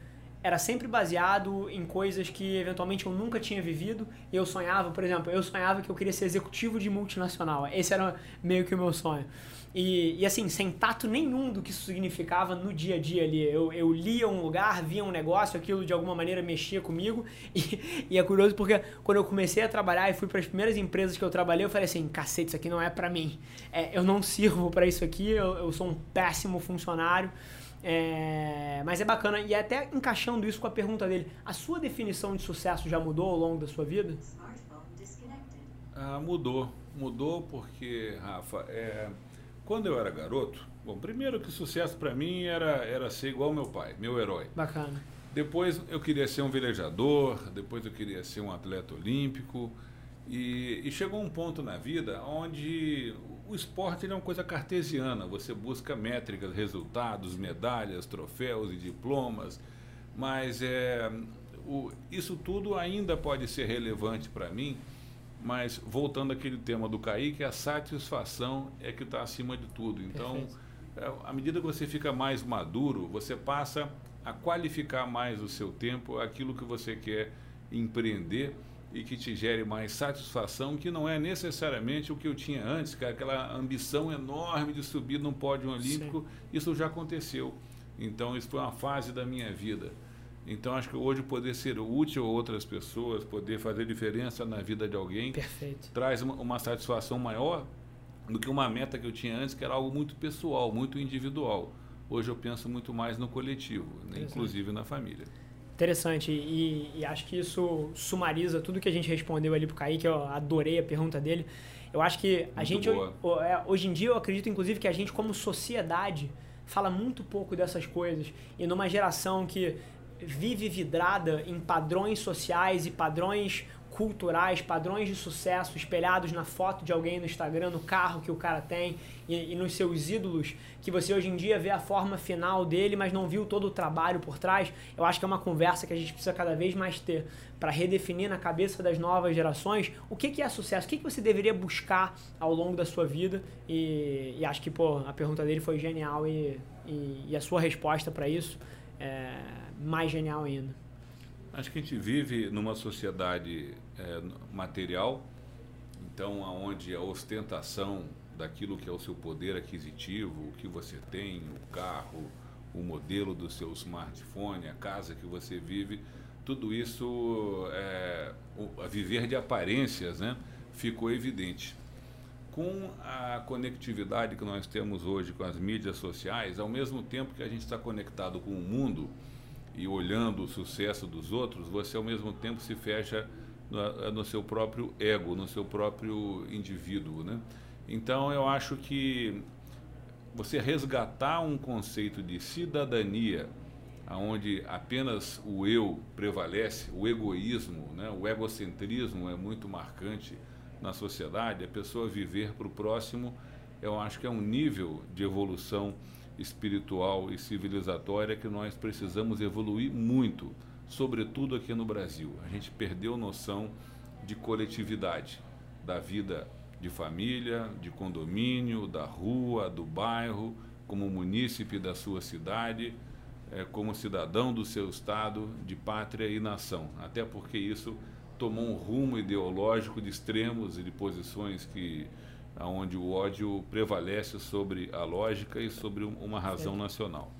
era sempre baseado em coisas que eventualmente eu nunca tinha vivido. Eu sonhava, por exemplo, eu sonhava que eu queria ser executivo de multinacional. Esse era meio que o meu sonho. E, e assim, sem tato nenhum do que isso significava no dia a dia ali. Eu, eu lia um lugar, via um negócio, aquilo de alguma maneira mexia comigo. E, e é curioso porque quando eu comecei a trabalhar e fui para as primeiras empresas que eu trabalhei, eu falei assim: cacete, isso aqui não é para mim. É, eu não sirvo para isso aqui, eu, eu sou um péssimo funcionário. É, mas é bacana, e até encaixando isso com a pergunta dele, a sua definição de sucesso já mudou ao longo da sua vida? Smartphone disconnected. Ah, mudou. Mudou porque, Rafa, é, quando eu era garoto, bom, primeiro que sucesso para mim era, era ser igual ao meu pai, meu herói. Bacana. Depois eu queria ser um velejador, depois eu queria ser um atleta olímpico. E, e chegou um ponto na vida onde o esporte é uma coisa cartesiana. Você busca métricas, resultados, medalhas, troféus e diplomas. Mas é, o, isso tudo ainda pode ser relevante para mim. Mas voltando àquele tema do Kaique, a satisfação é que está acima de tudo. Então, Perfeito. é, à medida que você fica mais maduro, você passa a qualificar mais o seu tempo, aquilo que você quer empreender e que te gere mais satisfação, que não é necessariamente o que eu tinha antes, que aquela ambição enorme de subir num pódio olímpico, isso já aconteceu. Então, isso foi uma fase da minha vida. Então, acho que hoje poder ser útil a outras pessoas, poder fazer diferença na vida de alguém, Perfeito. traz uma, uma satisfação maior do que uma meta que eu tinha antes, que era algo muito pessoal, muito individual. Hoje eu penso muito mais no coletivo, né, inclusive na família. Interessante, e, e acho que isso sumariza tudo que a gente respondeu ali pro Kaique, eu adorei a pergunta dele. Eu acho que a Muito gente, boa. é, hoje em dia, eu acredito inclusive que a gente, como sociedade, fala muito pouco dessas coisas. E numa geração que vive vidrada em padrões sociais e padrões culturais, padrões de sucesso espelhados na foto de alguém no Instagram, no carro que o cara tem e, e nos seus ídolos, que você hoje em dia vê a forma final dele, mas não viu todo o trabalho por trás. Eu acho que é uma conversa que a gente precisa cada vez mais ter para redefinir na cabeça das novas gerações o que, que é sucesso, o que, que você deveria buscar ao longo da sua vida. E, e acho que pô, a pergunta dele foi genial e, e, e a sua resposta para isso é mais genial ainda. Acho que a gente vive numa sociedade é, material, então onde a ostentação daquilo que é o seu poder aquisitivo, o que você tem, o carro, o modelo do seu smartphone, a casa que você vive, tudo isso, é, o, a viver de aparências, né, ficou evidente. Com a conectividade que nós temos hoje com as mídias sociais, ao mesmo tempo que a gente está conectado com o mundo, e olhando o sucesso dos outros, você ao mesmo tempo se fecha no, no seu próprio ego, no seu próprio indivíduo, né? Então eu acho que você resgatar um conceito de cidadania, onde apenas o eu prevalece, o egoísmo, né? o egocentrismo é muito marcante na sociedade, a pessoa viver para o próximo, eu acho que é um nível de evolução espiritual e civilizatória que nós precisamos evoluir muito, sobretudo aqui no Brasil. A gente perdeu noção de coletividade, da vida de família, de condomínio, da rua, do bairro, como munícipe da sua cidade, é, como cidadão do seu estado, de pátria e nação. Até porque isso tomou um rumo ideológico de extremos e de posições que onde o ódio prevalece sobre a lógica e sobre uma razão nacional.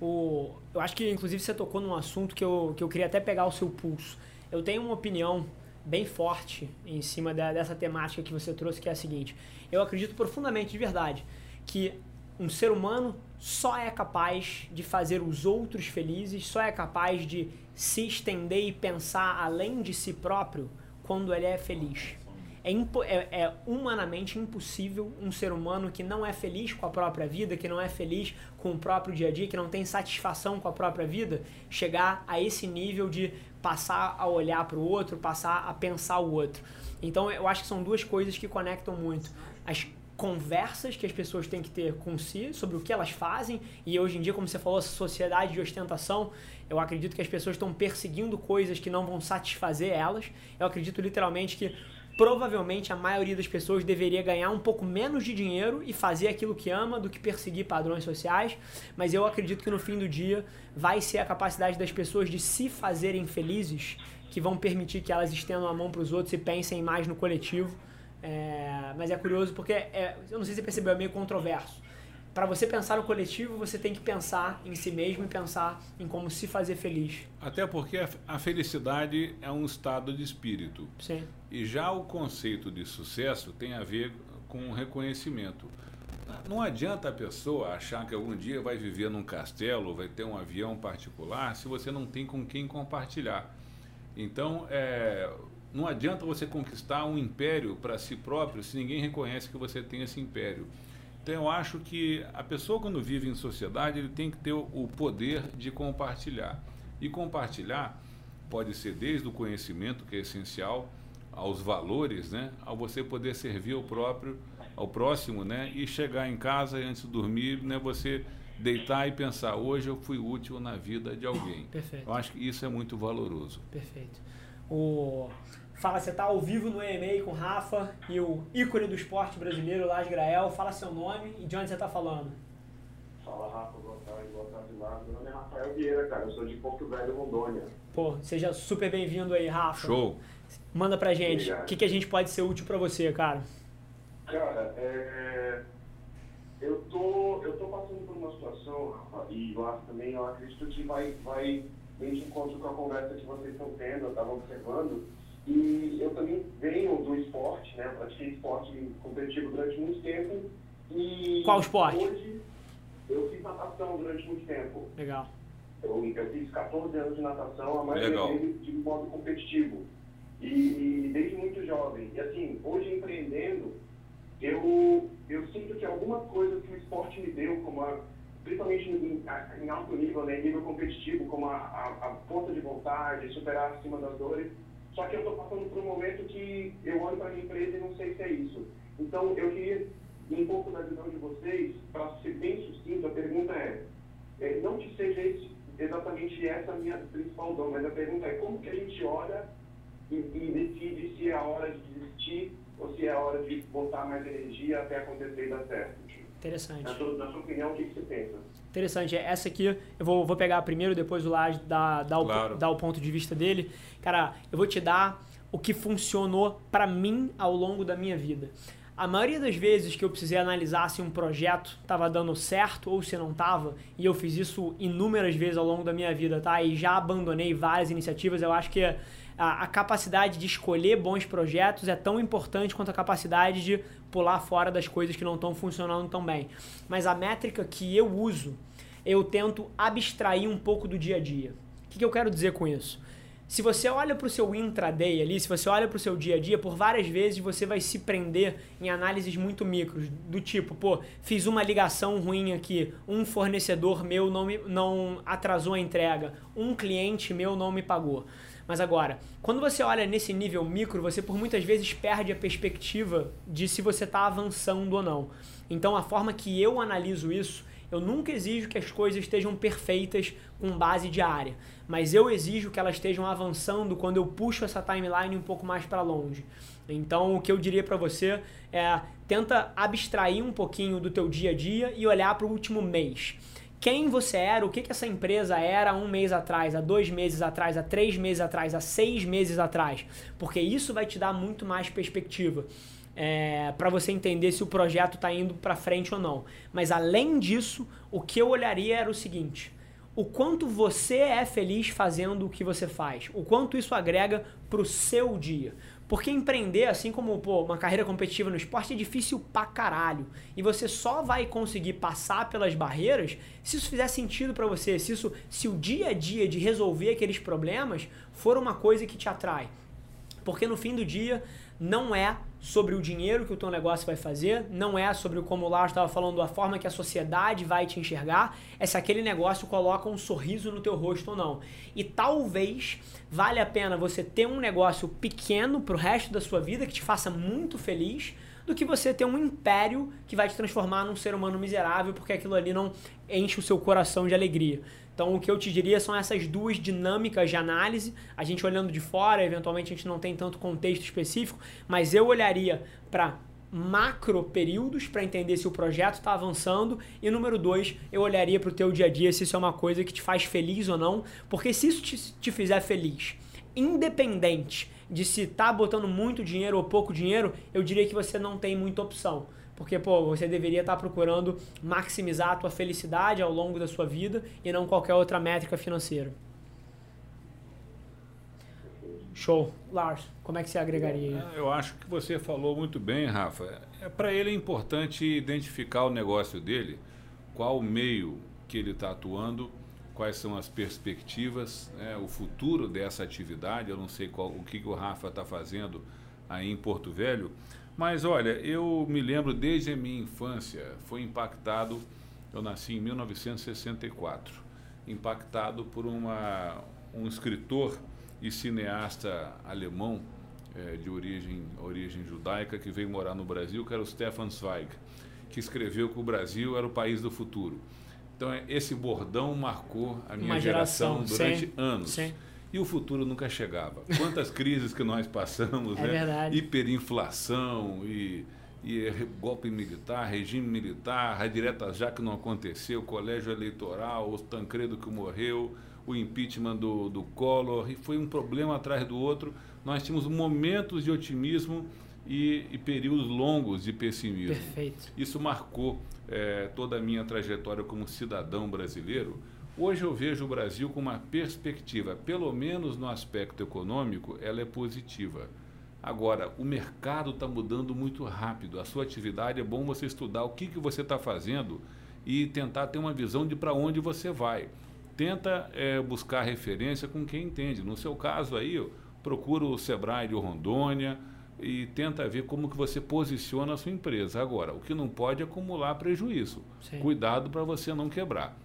O, eu acho que, inclusive, você tocou num assunto que eu, que eu queria até pegar o seu pulso. Eu tenho uma opinião bem forte em cima da, dessa temática que você trouxe, que é a seguinte. Eu acredito profundamente, de verdade, que um ser humano só é capaz de fazer os outros felizes, só é capaz de se estender e pensar além de si próprio quando ele é feliz. É, é, é, humanamente impossível um ser humano que não é feliz com a própria vida, que não é feliz com o próprio dia a dia, que não tem satisfação com a própria vida, chegar a esse nível de passar a olhar para o outro, passar a pensar o outro. Então eu acho que são duas coisas que conectam muito. As conversas que as pessoas têm que ter com si sobre o que elas fazem e hoje em dia, como você falou, essa sociedade de ostentação, eu acredito que as pessoas estão perseguindo coisas que não vão satisfazer elas. Eu acredito literalmente que provavelmente a maioria das pessoas deveria ganhar um pouco menos de dinheiro e fazer aquilo que ama do que perseguir padrões sociais, mas eu acredito que no fim do dia vai ser a capacidade das pessoas de se fazerem felizes que vão permitir que elas estendam a mão para os outros e pensem mais no coletivo. É, mas é curioso porque, é, eu não sei se você percebeu, é meio controverso para você pensar no coletivo, você tem que pensar em si mesmo e pensar em como se fazer feliz. Até porque a felicidade é um estado de espírito. Sim. E já o conceito de sucesso tem a ver com reconhecimento. Não adianta a pessoa achar que algum dia vai viver num castelo, vai ter um avião particular, se você não tem com quem compartilhar. Então, é, não adianta você conquistar um império para si próprio se ninguém reconhece que você tem esse império. Então eu acho que a pessoa quando vive em sociedade, ele tem que ter o poder de compartilhar. E compartilhar pode ser desde o conhecimento, que é essencial, aos valores, né? Ao você poder servir ao próprio, ao próximo, né? E chegar em casa e antes de dormir, né, você deitar e pensar, hoje eu fui útil na vida de alguém. Perfeito. Eu acho que isso é muito valoroso. Perfeito. O Fala, você está ao vivo no EMA com o Rafa e o ícone do esporte brasileiro, Lars Grael. Fala seu nome e de onde você está falando. Fala, Rafa. Boa tarde. Boa tarde, Lars. Meu nome é Rafael Vieira, cara. Eu sou de Porto Velho, Rondônia. Pô, seja super bem-vindo aí, Rafa. Show. Manda pra gente. O que, que a gente pode ser útil para você, cara? Cara, é... eu, tô, eu tô passando por uma situação, Rafa, e Lars também, eu acredito que vai, vai bem de encontro com a conversa que vocês estão tendo, eu estava observando e eu também venho do esporte, né? Eu pratiquei esporte competitivo durante muito tempo. E Qual esporte? Hoje eu fiz natação durante muito tempo. Legal. Eu, eu fiz 14 anos de natação, a maioria deles de modo competitivo. E, desde muito jovem. E assim, hoje empreendendo, eu, eu sinto que algumas coisas que o esporte me deu, como a, principalmente em, em alto nível, né, nível competitivo, como a, a, a de vontade, superar acima das dores, só que eu estou passando por um momento que eu olho para a minha empresa e não sei se é isso. Então, eu queria um pouco da visão de vocês, para ser bem sucinto, a pergunta é, é não que seja esse, exatamente essa a minha principal dor, mas a pergunta é como que a gente olha e, e decide se é a hora de desistir ou se é a hora de botar mais energia até acontecer e dar certo. Interessante. Na sua, na sua opinião, o que, que você pensa? Interessante. Essa aqui, eu vou, vou pegar primeiro, depois o Lage dar, dar, claro. o, dar o ponto de vista dele. Cara, eu vou te dar o que funcionou para mim ao longo da minha vida. A maioria das vezes que eu precisei analisar se um projeto estava dando certo ou se não estava, e eu fiz isso inúmeras vezes ao longo da minha vida, tá? E já abandonei várias iniciativas, eu acho que a, a capacidade de escolher bons projetos é tão importante quanto a capacidade de pular fora das coisas que não estão funcionando tão bem. Mas a métrica que eu uso, eu tento abstrair um pouco do dia a dia. O que, que eu quero dizer com isso? se você olha para o seu intraday ali, se você olha para o seu dia a dia, por várias vezes você vai se prender em análises muito micros, do tipo, pô, fiz uma ligação ruim aqui, um fornecedor meu não, me, não atrasou a entrega, um cliente meu não me pagou. Mas agora, quando você olha nesse nível micro, você por muitas vezes perde a perspectiva de se você está avançando ou não. Então a forma que eu analiso isso, eu nunca exijo que as coisas estejam perfeitas com base diária mas eu exijo que elas estejam avançando quando eu puxo essa timeline um pouco mais para longe. Então, o que eu diria para você é tenta abstrair um pouquinho do teu dia a dia e olhar para o último mês. Quem você era, o que, que essa empresa era um mês atrás, há dois meses atrás, há três meses atrás, há seis meses atrás, porque isso vai te dar muito mais perspectiva. É, para você entender se o projeto está indo para frente ou não. Mas além disso, o que eu olharia era o seguinte: o quanto você é feliz fazendo o que você faz, o quanto isso agrega pro seu dia. Porque empreender, assim como pô, uma carreira competitiva no esporte, é difícil pra caralho. E você só vai conseguir passar pelas barreiras se isso fizer sentido para você, se isso, se o dia a dia de resolver aqueles problemas for uma coisa que te atrai. Porque no fim do dia, não é sobre o dinheiro que o teu negócio vai fazer, não é sobre como o Lars estava falando, a forma que a sociedade vai te enxergar, é se aquele negócio coloca um sorriso no teu rosto ou não. E talvez vale a pena você ter um negócio pequeno para o resto da sua vida que te faça muito feliz, do que você ter um império que vai te transformar num ser humano miserável porque aquilo ali não enche o seu coração de alegria. Então, o que eu te diria são essas duas dinâmicas de análise. A gente olhando de fora, eventualmente a gente não tem tanto contexto específico, mas eu olharia para macro períodos para entender se o projeto está avançando e número dois eu olharia para o teu dia a dia se isso é uma coisa que te faz feliz ou não porque se isso te, te fizer feliz independente de se tá botando muito dinheiro ou pouco dinheiro eu diria que você não tem muita opção porque, pô, você deveria estar procurando maximizar a tua felicidade ao longo da sua vida e não qualquer outra métrica financeira. Show. Lars, como é que você agregaria isso? Eu acho que você falou muito bem, Rafa. É, Para ele é importante identificar o negócio dele, qual o meio que ele está atuando, quais são as perspectivas, né, o futuro dessa atividade. Eu não sei qual, o que, que o Rafa está fazendo aí em Porto Velho, mas olha, eu me lembro desde a minha infância, foi impactado, eu nasci em 1964, impactado por uma, um escritor e cineasta alemão é, de origem, origem judaica que veio morar no Brasil, que era o Stefan Zweig, que escreveu que o Brasil era o país do futuro. Então, esse bordão marcou a minha geração, geração, durante sim, anos. Sim e o futuro nunca chegava. Quantas crises que nós passamos, é né? Verdade. Hiperinflação e, e golpe militar, regime militar, a direta já que não aconteceu, colégio eleitoral, o Tancredo que morreu, o impeachment do, do Collor, e foi um problema atrás do outro. Nós tínhamos momentos de otimismo e, e períodos longos de pessimismo. Perfeito. Isso marcou é, toda a minha trajetória como cidadão brasileiro Hoje eu vejo o Brasil com uma perspectiva, pelo menos no aspecto econômico, ela é positiva. Agora, o mercado está mudando muito rápido. A sua atividade é bom você estudar o que, que você está fazendo e tentar ter uma visão de para onde você vai. Tenta é, buscar referência com quem entende. No seu caso aí, procura o Sebrae de Rondônia e tenta ver como que você posiciona a sua empresa. Agora, o que não pode é acumular prejuízo. Sim. Cuidado para você não quebrar.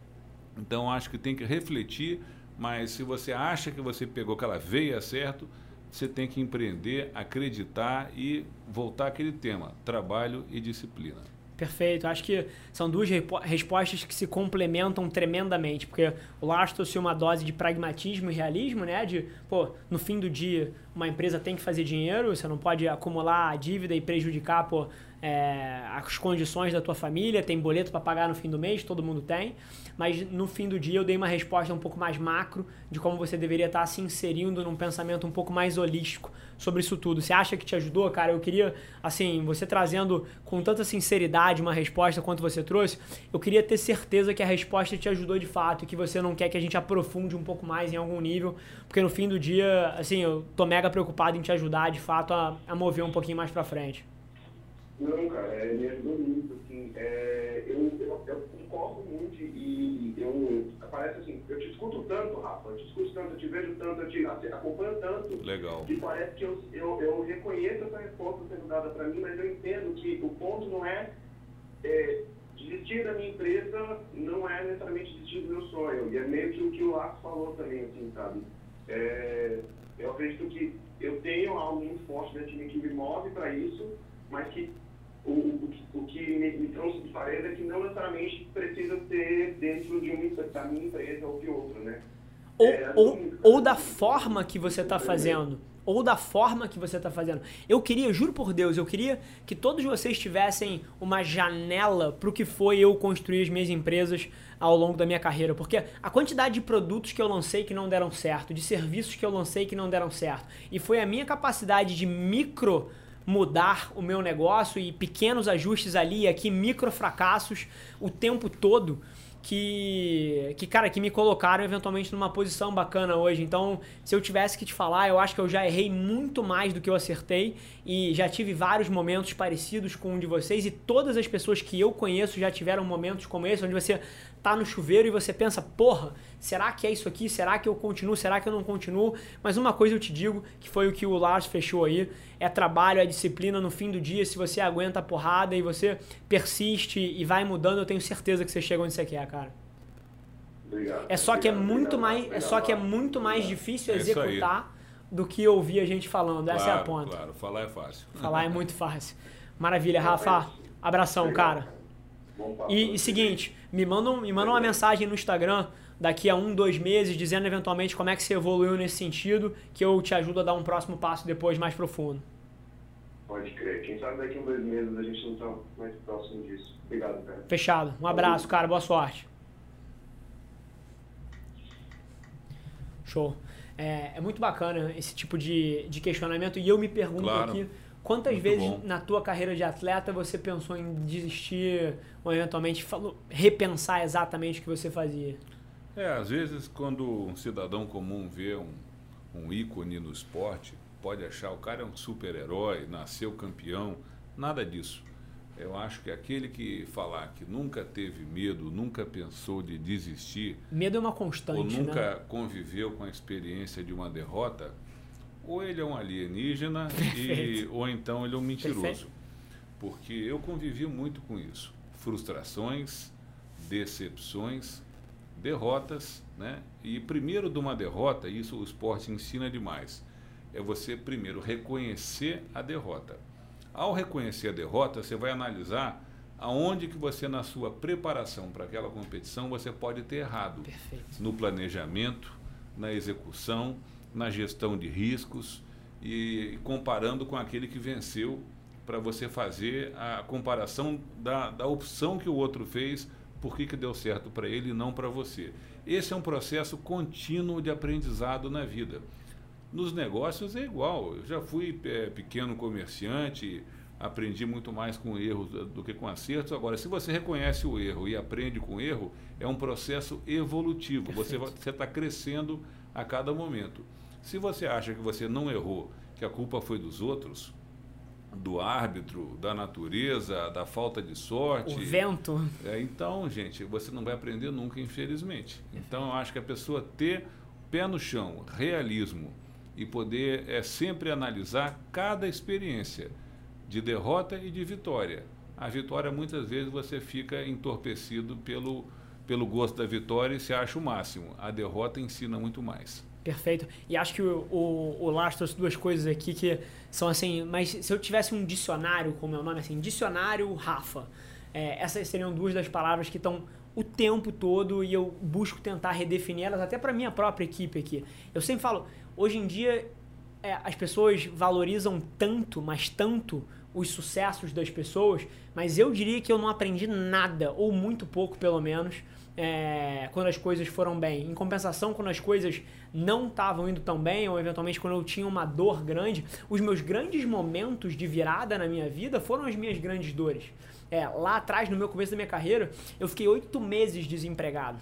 Então acho que tem que refletir, mas se você acha que você pegou aquela veia certo, você tem que empreender, acreditar e voltar àquele tema, trabalho e disciplina. Perfeito. Acho que são duas respostas que se complementam tremendamente, porque o Lars trouxe uma dose de pragmatismo e realismo, né? De, pô, no fim do dia, uma empresa tem que fazer dinheiro, você não pode acumular dívida e prejudicar, pô, é, as condições da tua família, tem boleto para pagar no fim do mês, todo mundo tem mas no fim do dia eu dei uma resposta um pouco mais macro de como você deveria estar se inserindo num pensamento um pouco mais holístico sobre isso tudo. Você acha que te ajudou, cara? Eu queria, assim, você trazendo com tanta sinceridade uma resposta quanto você trouxe, eu queria ter certeza que a resposta te ajudou de fato e que você não quer que a gente aprofunde um pouco mais em algum nível, porque no fim do dia, assim, eu tô mega preocupado em te ajudar de fato a, a mover um pouquinho mais para frente. Não, cara, é, me ajudou muito, assim, é, eu, eu, eu concordo muito e eu, parece assim, eu te escuto tanto, Rafa, eu te escuto tanto, eu te vejo tanto, eu te acompanho tanto. Legal. Que parece que eu, eu, eu reconheço essa resposta sendo dada para mim, mas eu entendo que o ponto não é, é desistir da minha empresa, não é necessariamente desistir do meu sonho. E é meio que o que o Arco falou também, assim, sabe? É, eu acredito que eu tenho algo muito forte dentro de mim que me move para isso, mas que o, o, o que me, me, trouxe de clareza é que não necessariamente precisa ser dentro de uma, da minha empresa ou de outra, né? Ou, é, ou, ou da forma que você está fazendo. Ou da forma que você está fazendo. Eu queria, juro por Deus, eu queria que todos vocês tivessem uma janela para o que foi eu construir as minhas empresas ao longo da minha carreira. Porque a quantidade de produtos que eu lancei que não deram certo, de serviços que eu lancei que não deram certo, e foi a minha capacidade de micro mudar o meu negócio e pequenos ajustes ali e aqui, micro fracassos o tempo todo que, que, cara, que me colocaram eventualmente numa posição bacana hoje. Então, se eu tivesse que te falar, eu acho que eu já errei muito mais do que eu acertei e já tive vários momentos parecidos com um de vocês e todas as pessoas que eu conheço já tiveram momentos como esse, onde você tá no chuveiro e você pensa, porra, será que é isso aqui? Será que eu continuo? Será que eu não continuo? Mas uma coisa eu te digo, que foi o que o Lars fechou aí, é trabalho, é disciplina no fim do dia, se você aguenta a porrada e você persiste e vai mudando, eu tenho certeza que você chega onde você quer, cara. Obrigado. É só que é muito mais, é só que é muito mais difícil executar do que ouvir a gente falando. Essa claro, é a ponta. Claro, falar é fácil. Falar é muito fácil. Maravilha, Rafa. Abração, cara. E, e seguinte, me manda, um, me manda uma mensagem no Instagram daqui a um, dois meses, dizendo eventualmente como é que você evoluiu nesse sentido, que eu te ajudo a dar um próximo passo depois mais profundo. Pode crer. Quem sabe daqui a um, dois meses a gente não está mais próximo disso. Obrigado, cara. Fechado. Um abraço, cara. Boa sorte. Show. É, é muito bacana esse tipo de, de questionamento e eu me pergunto claro. aqui Quantas Muito vezes bom. na tua carreira de atleta você pensou em desistir ou eventualmente falou, repensar exatamente o que você fazia? É, às vezes quando um cidadão comum vê um, um ícone no esporte, pode achar o cara é um super-herói, nasceu campeão, nada disso. Eu acho que aquele que falar que nunca teve medo, nunca pensou de desistir. Medo é uma constante. Ou nunca né? conviveu com a experiência de uma derrota, ou ele é um alienígena e, ou então ele é um mentiroso. Perfeito. Porque eu convivi muito com isso. Frustrações, decepções, derrotas, né? E primeiro de uma derrota, isso o esporte ensina demais, é você primeiro reconhecer a derrota. Ao reconhecer a derrota, você vai analisar aonde que você na sua preparação para aquela competição você pode ter errado. Perfeito. No planejamento, na execução, na gestão de riscos e comparando com aquele que venceu para você fazer a comparação da, da opção que o outro fez, por que, que deu certo para ele e não para você. Esse é um processo contínuo de aprendizado na vida. Nos negócios é igual. Eu já fui é, pequeno comerciante, aprendi muito mais com erros do que com acertos. Agora, se você reconhece o erro e aprende com o erro, é um processo evolutivo. Perfeito. Você está crescendo a cada momento. Se você acha que você não errou, que a culpa foi dos outros, do árbitro, da natureza, da falta de sorte. O vento. É, então, gente, você não vai aprender nunca, infelizmente. Então, eu acho que a pessoa ter pé no chão, realismo e poder é sempre analisar cada experiência de derrota e de vitória. A vitória muitas vezes você fica entorpecido pelo pelo gosto da vitória e se acha o máximo. A derrota ensina muito mais. Perfeito. E acho que o, o, o Lars trouxe duas coisas aqui que são assim, mas se eu tivesse um dicionário com o meu nome, assim, dicionário Rafa, é, essas seriam duas das palavras que estão o tempo todo e eu busco tentar redefinir elas até para minha própria equipe aqui. Eu sempre falo, hoje em dia é, as pessoas valorizam tanto, mas tanto os sucessos das pessoas, mas eu diria que eu não aprendi nada, ou muito pouco pelo menos, é, quando as coisas foram bem. Em compensação, quando as coisas não estavam indo tão bem, ou eventualmente quando eu tinha uma dor grande, os meus grandes momentos de virada na minha vida foram as minhas grandes dores. É, lá atrás, no meu começo da minha carreira, eu fiquei oito meses desempregado.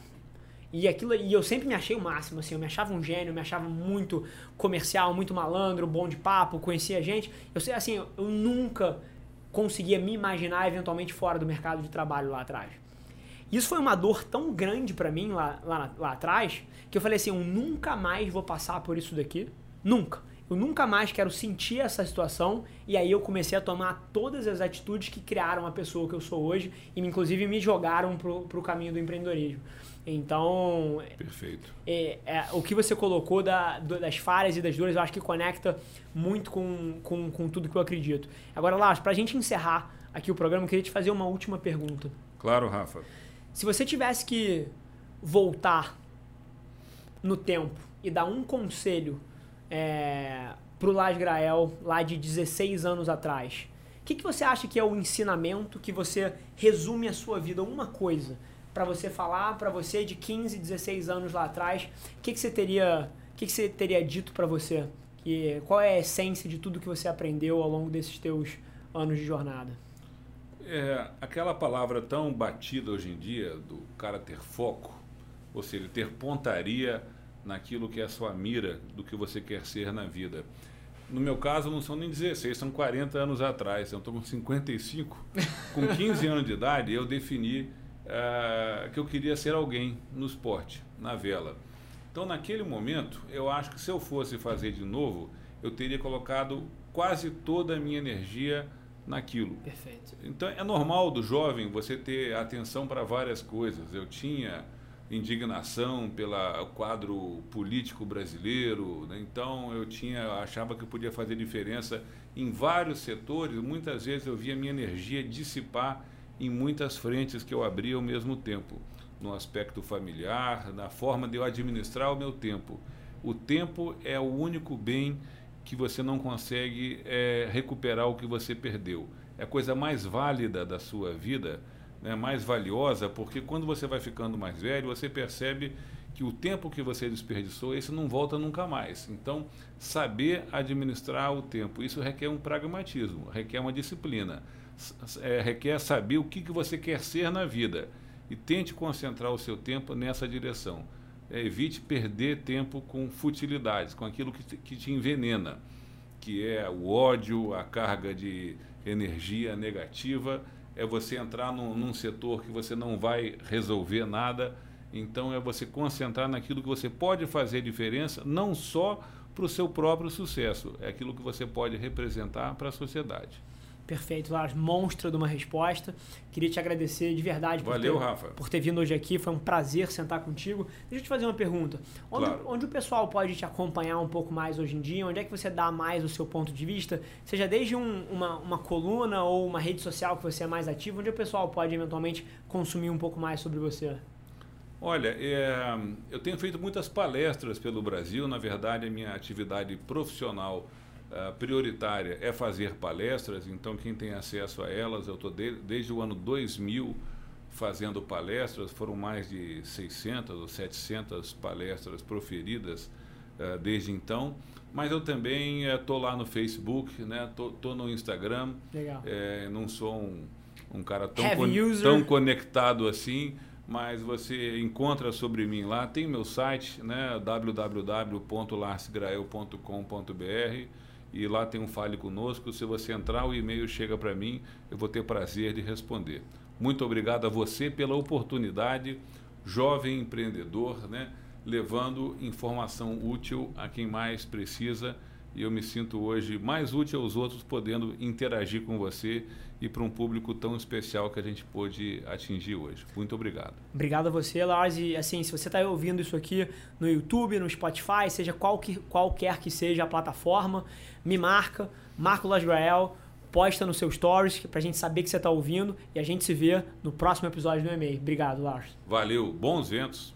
E aquilo e eu sempre me achei o máximo, assim, eu me achava um gênio, me achava muito comercial, muito malandro, bom de papo, conhecia gente. Eu sei assim, eu nunca conseguia me imaginar eventualmente fora do mercado de trabalho lá atrás. Isso foi uma dor tão grande para mim lá, lá, lá atrás que eu falei assim: eu nunca mais vou passar por isso daqui. Nunca. Eu nunca mais quero sentir essa situação. E aí eu comecei a tomar todas as atitudes que criaram a pessoa que eu sou hoje e inclusive me jogaram pro, pro caminho do empreendedorismo. Então. Perfeito. É, é, o que você colocou da, das falhas e das dores, eu acho que conecta muito com, com, com tudo que eu acredito. Agora, Lars, pra gente encerrar aqui o programa, eu queria te fazer uma última pergunta. Claro, Rafa. Se você tivesse que voltar no tempo e dar um conselho é, pro Las Grael, lá de 16 anos atrás, o que, que você acha que é o ensinamento que você resume a sua vida? Uma coisa para você falar para você de 15, 16 anos lá atrás, o que, que você teria, que, que você teria dito para você? Que, qual é a essência de tudo que você aprendeu ao longo desses teus anos de jornada? É, aquela palavra tão batida hoje em dia do cara ter foco, ou seja, ter pontaria naquilo que é a sua mira do que você quer ser na vida. No meu caso, não são nem 16, são 40 anos atrás. Eu estou com 55. Com 15 anos de idade, eu defini uh, que eu queria ser alguém no esporte, na vela. Então, naquele momento, eu acho que se eu fosse fazer de novo, eu teria colocado quase toda a minha energia naquilo. Perfeito. Então, é normal do jovem você ter atenção para várias coisas. Eu tinha indignação pelo quadro político brasileiro. Né? Então eu tinha, achava que eu podia fazer diferença em vários setores. Muitas vezes eu via minha energia dissipar em muitas frentes que eu abria ao mesmo tempo, no aspecto familiar, na forma de eu administrar o meu tempo. O tempo é o único bem que você não consegue é, recuperar o que você perdeu. É a coisa mais válida da sua vida né, mais valiosa, porque quando você vai ficando mais velho, você percebe que o tempo que você desperdiçou, esse não volta nunca mais. Então, saber administrar o tempo, isso requer um pragmatismo, requer uma disciplina, é, requer saber o que, que você quer ser na vida e tente concentrar o seu tempo nessa direção. É, evite perder tempo com futilidades, com aquilo que te, que te envenena, que é o ódio, a carga de energia negativa é você entrar num, num setor que você não vai resolver nada. Então é você concentrar naquilo que você pode fazer diferença, não só para o seu próprio sucesso, é aquilo que você pode representar para a sociedade. Perfeito, Lars. Monstro de uma resposta. Queria te agradecer de verdade por, Valeu, ter, Rafa. por ter vindo hoje aqui. Foi um prazer sentar contigo. Deixa eu te fazer uma pergunta. Onde, Claro. onde o pessoal pode te acompanhar um pouco mais hoje em dia? Onde é que você dá mais o seu ponto de vista? Seja desde um- uma, uma coluna ou uma rede social que você é mais ativo, onde o pessoal pode eventualmente consumir um pouco mais sobre você? Olha, é, eu tenho feito muitas palestras pelo Brasil. Na verdade, a minha atividade profissional ah, prioritária é fazer palestras. Então, quem tem acesso a elas, eu estou de, desde o ano 2000 fazendo palestras. Foram mais de 600 ou 700 palestras proferidas ah, desde então. Mas eu também estou lá no Facebook, né? Estou no Instagram. É, não sou um, um cara tão, con- user. tão conectado assim, mas você encontra sobre mim lá. Tem meu site, né, www.larcegrael.com.br e lá tem um Fale Conosco. Se você entrar, o e-mail chega para mim, eu vou ter prazer de responder. Muito obrigado a você pela oportunidade, jovem empreendedor, né, levando informação útil a quem mais precisa. E eu me sinto hoje mais útil aos outros, podendo interagir com você e para um público tão especial que a gente pôde atingir hoje. Muito obrigado. Obrigado a você, Lars. E assim, se você está ouvindo isso aqui no YouTube, no Spotify, seja qual que, qualquer que seja a plataforma, me marca, marca o Lars Grael, posta nos seus stories para a gente saber que você está ouvindo e a gente se vê no próximo episódio do e-mail. Obrigado, Lars. Valeu, bons ventos.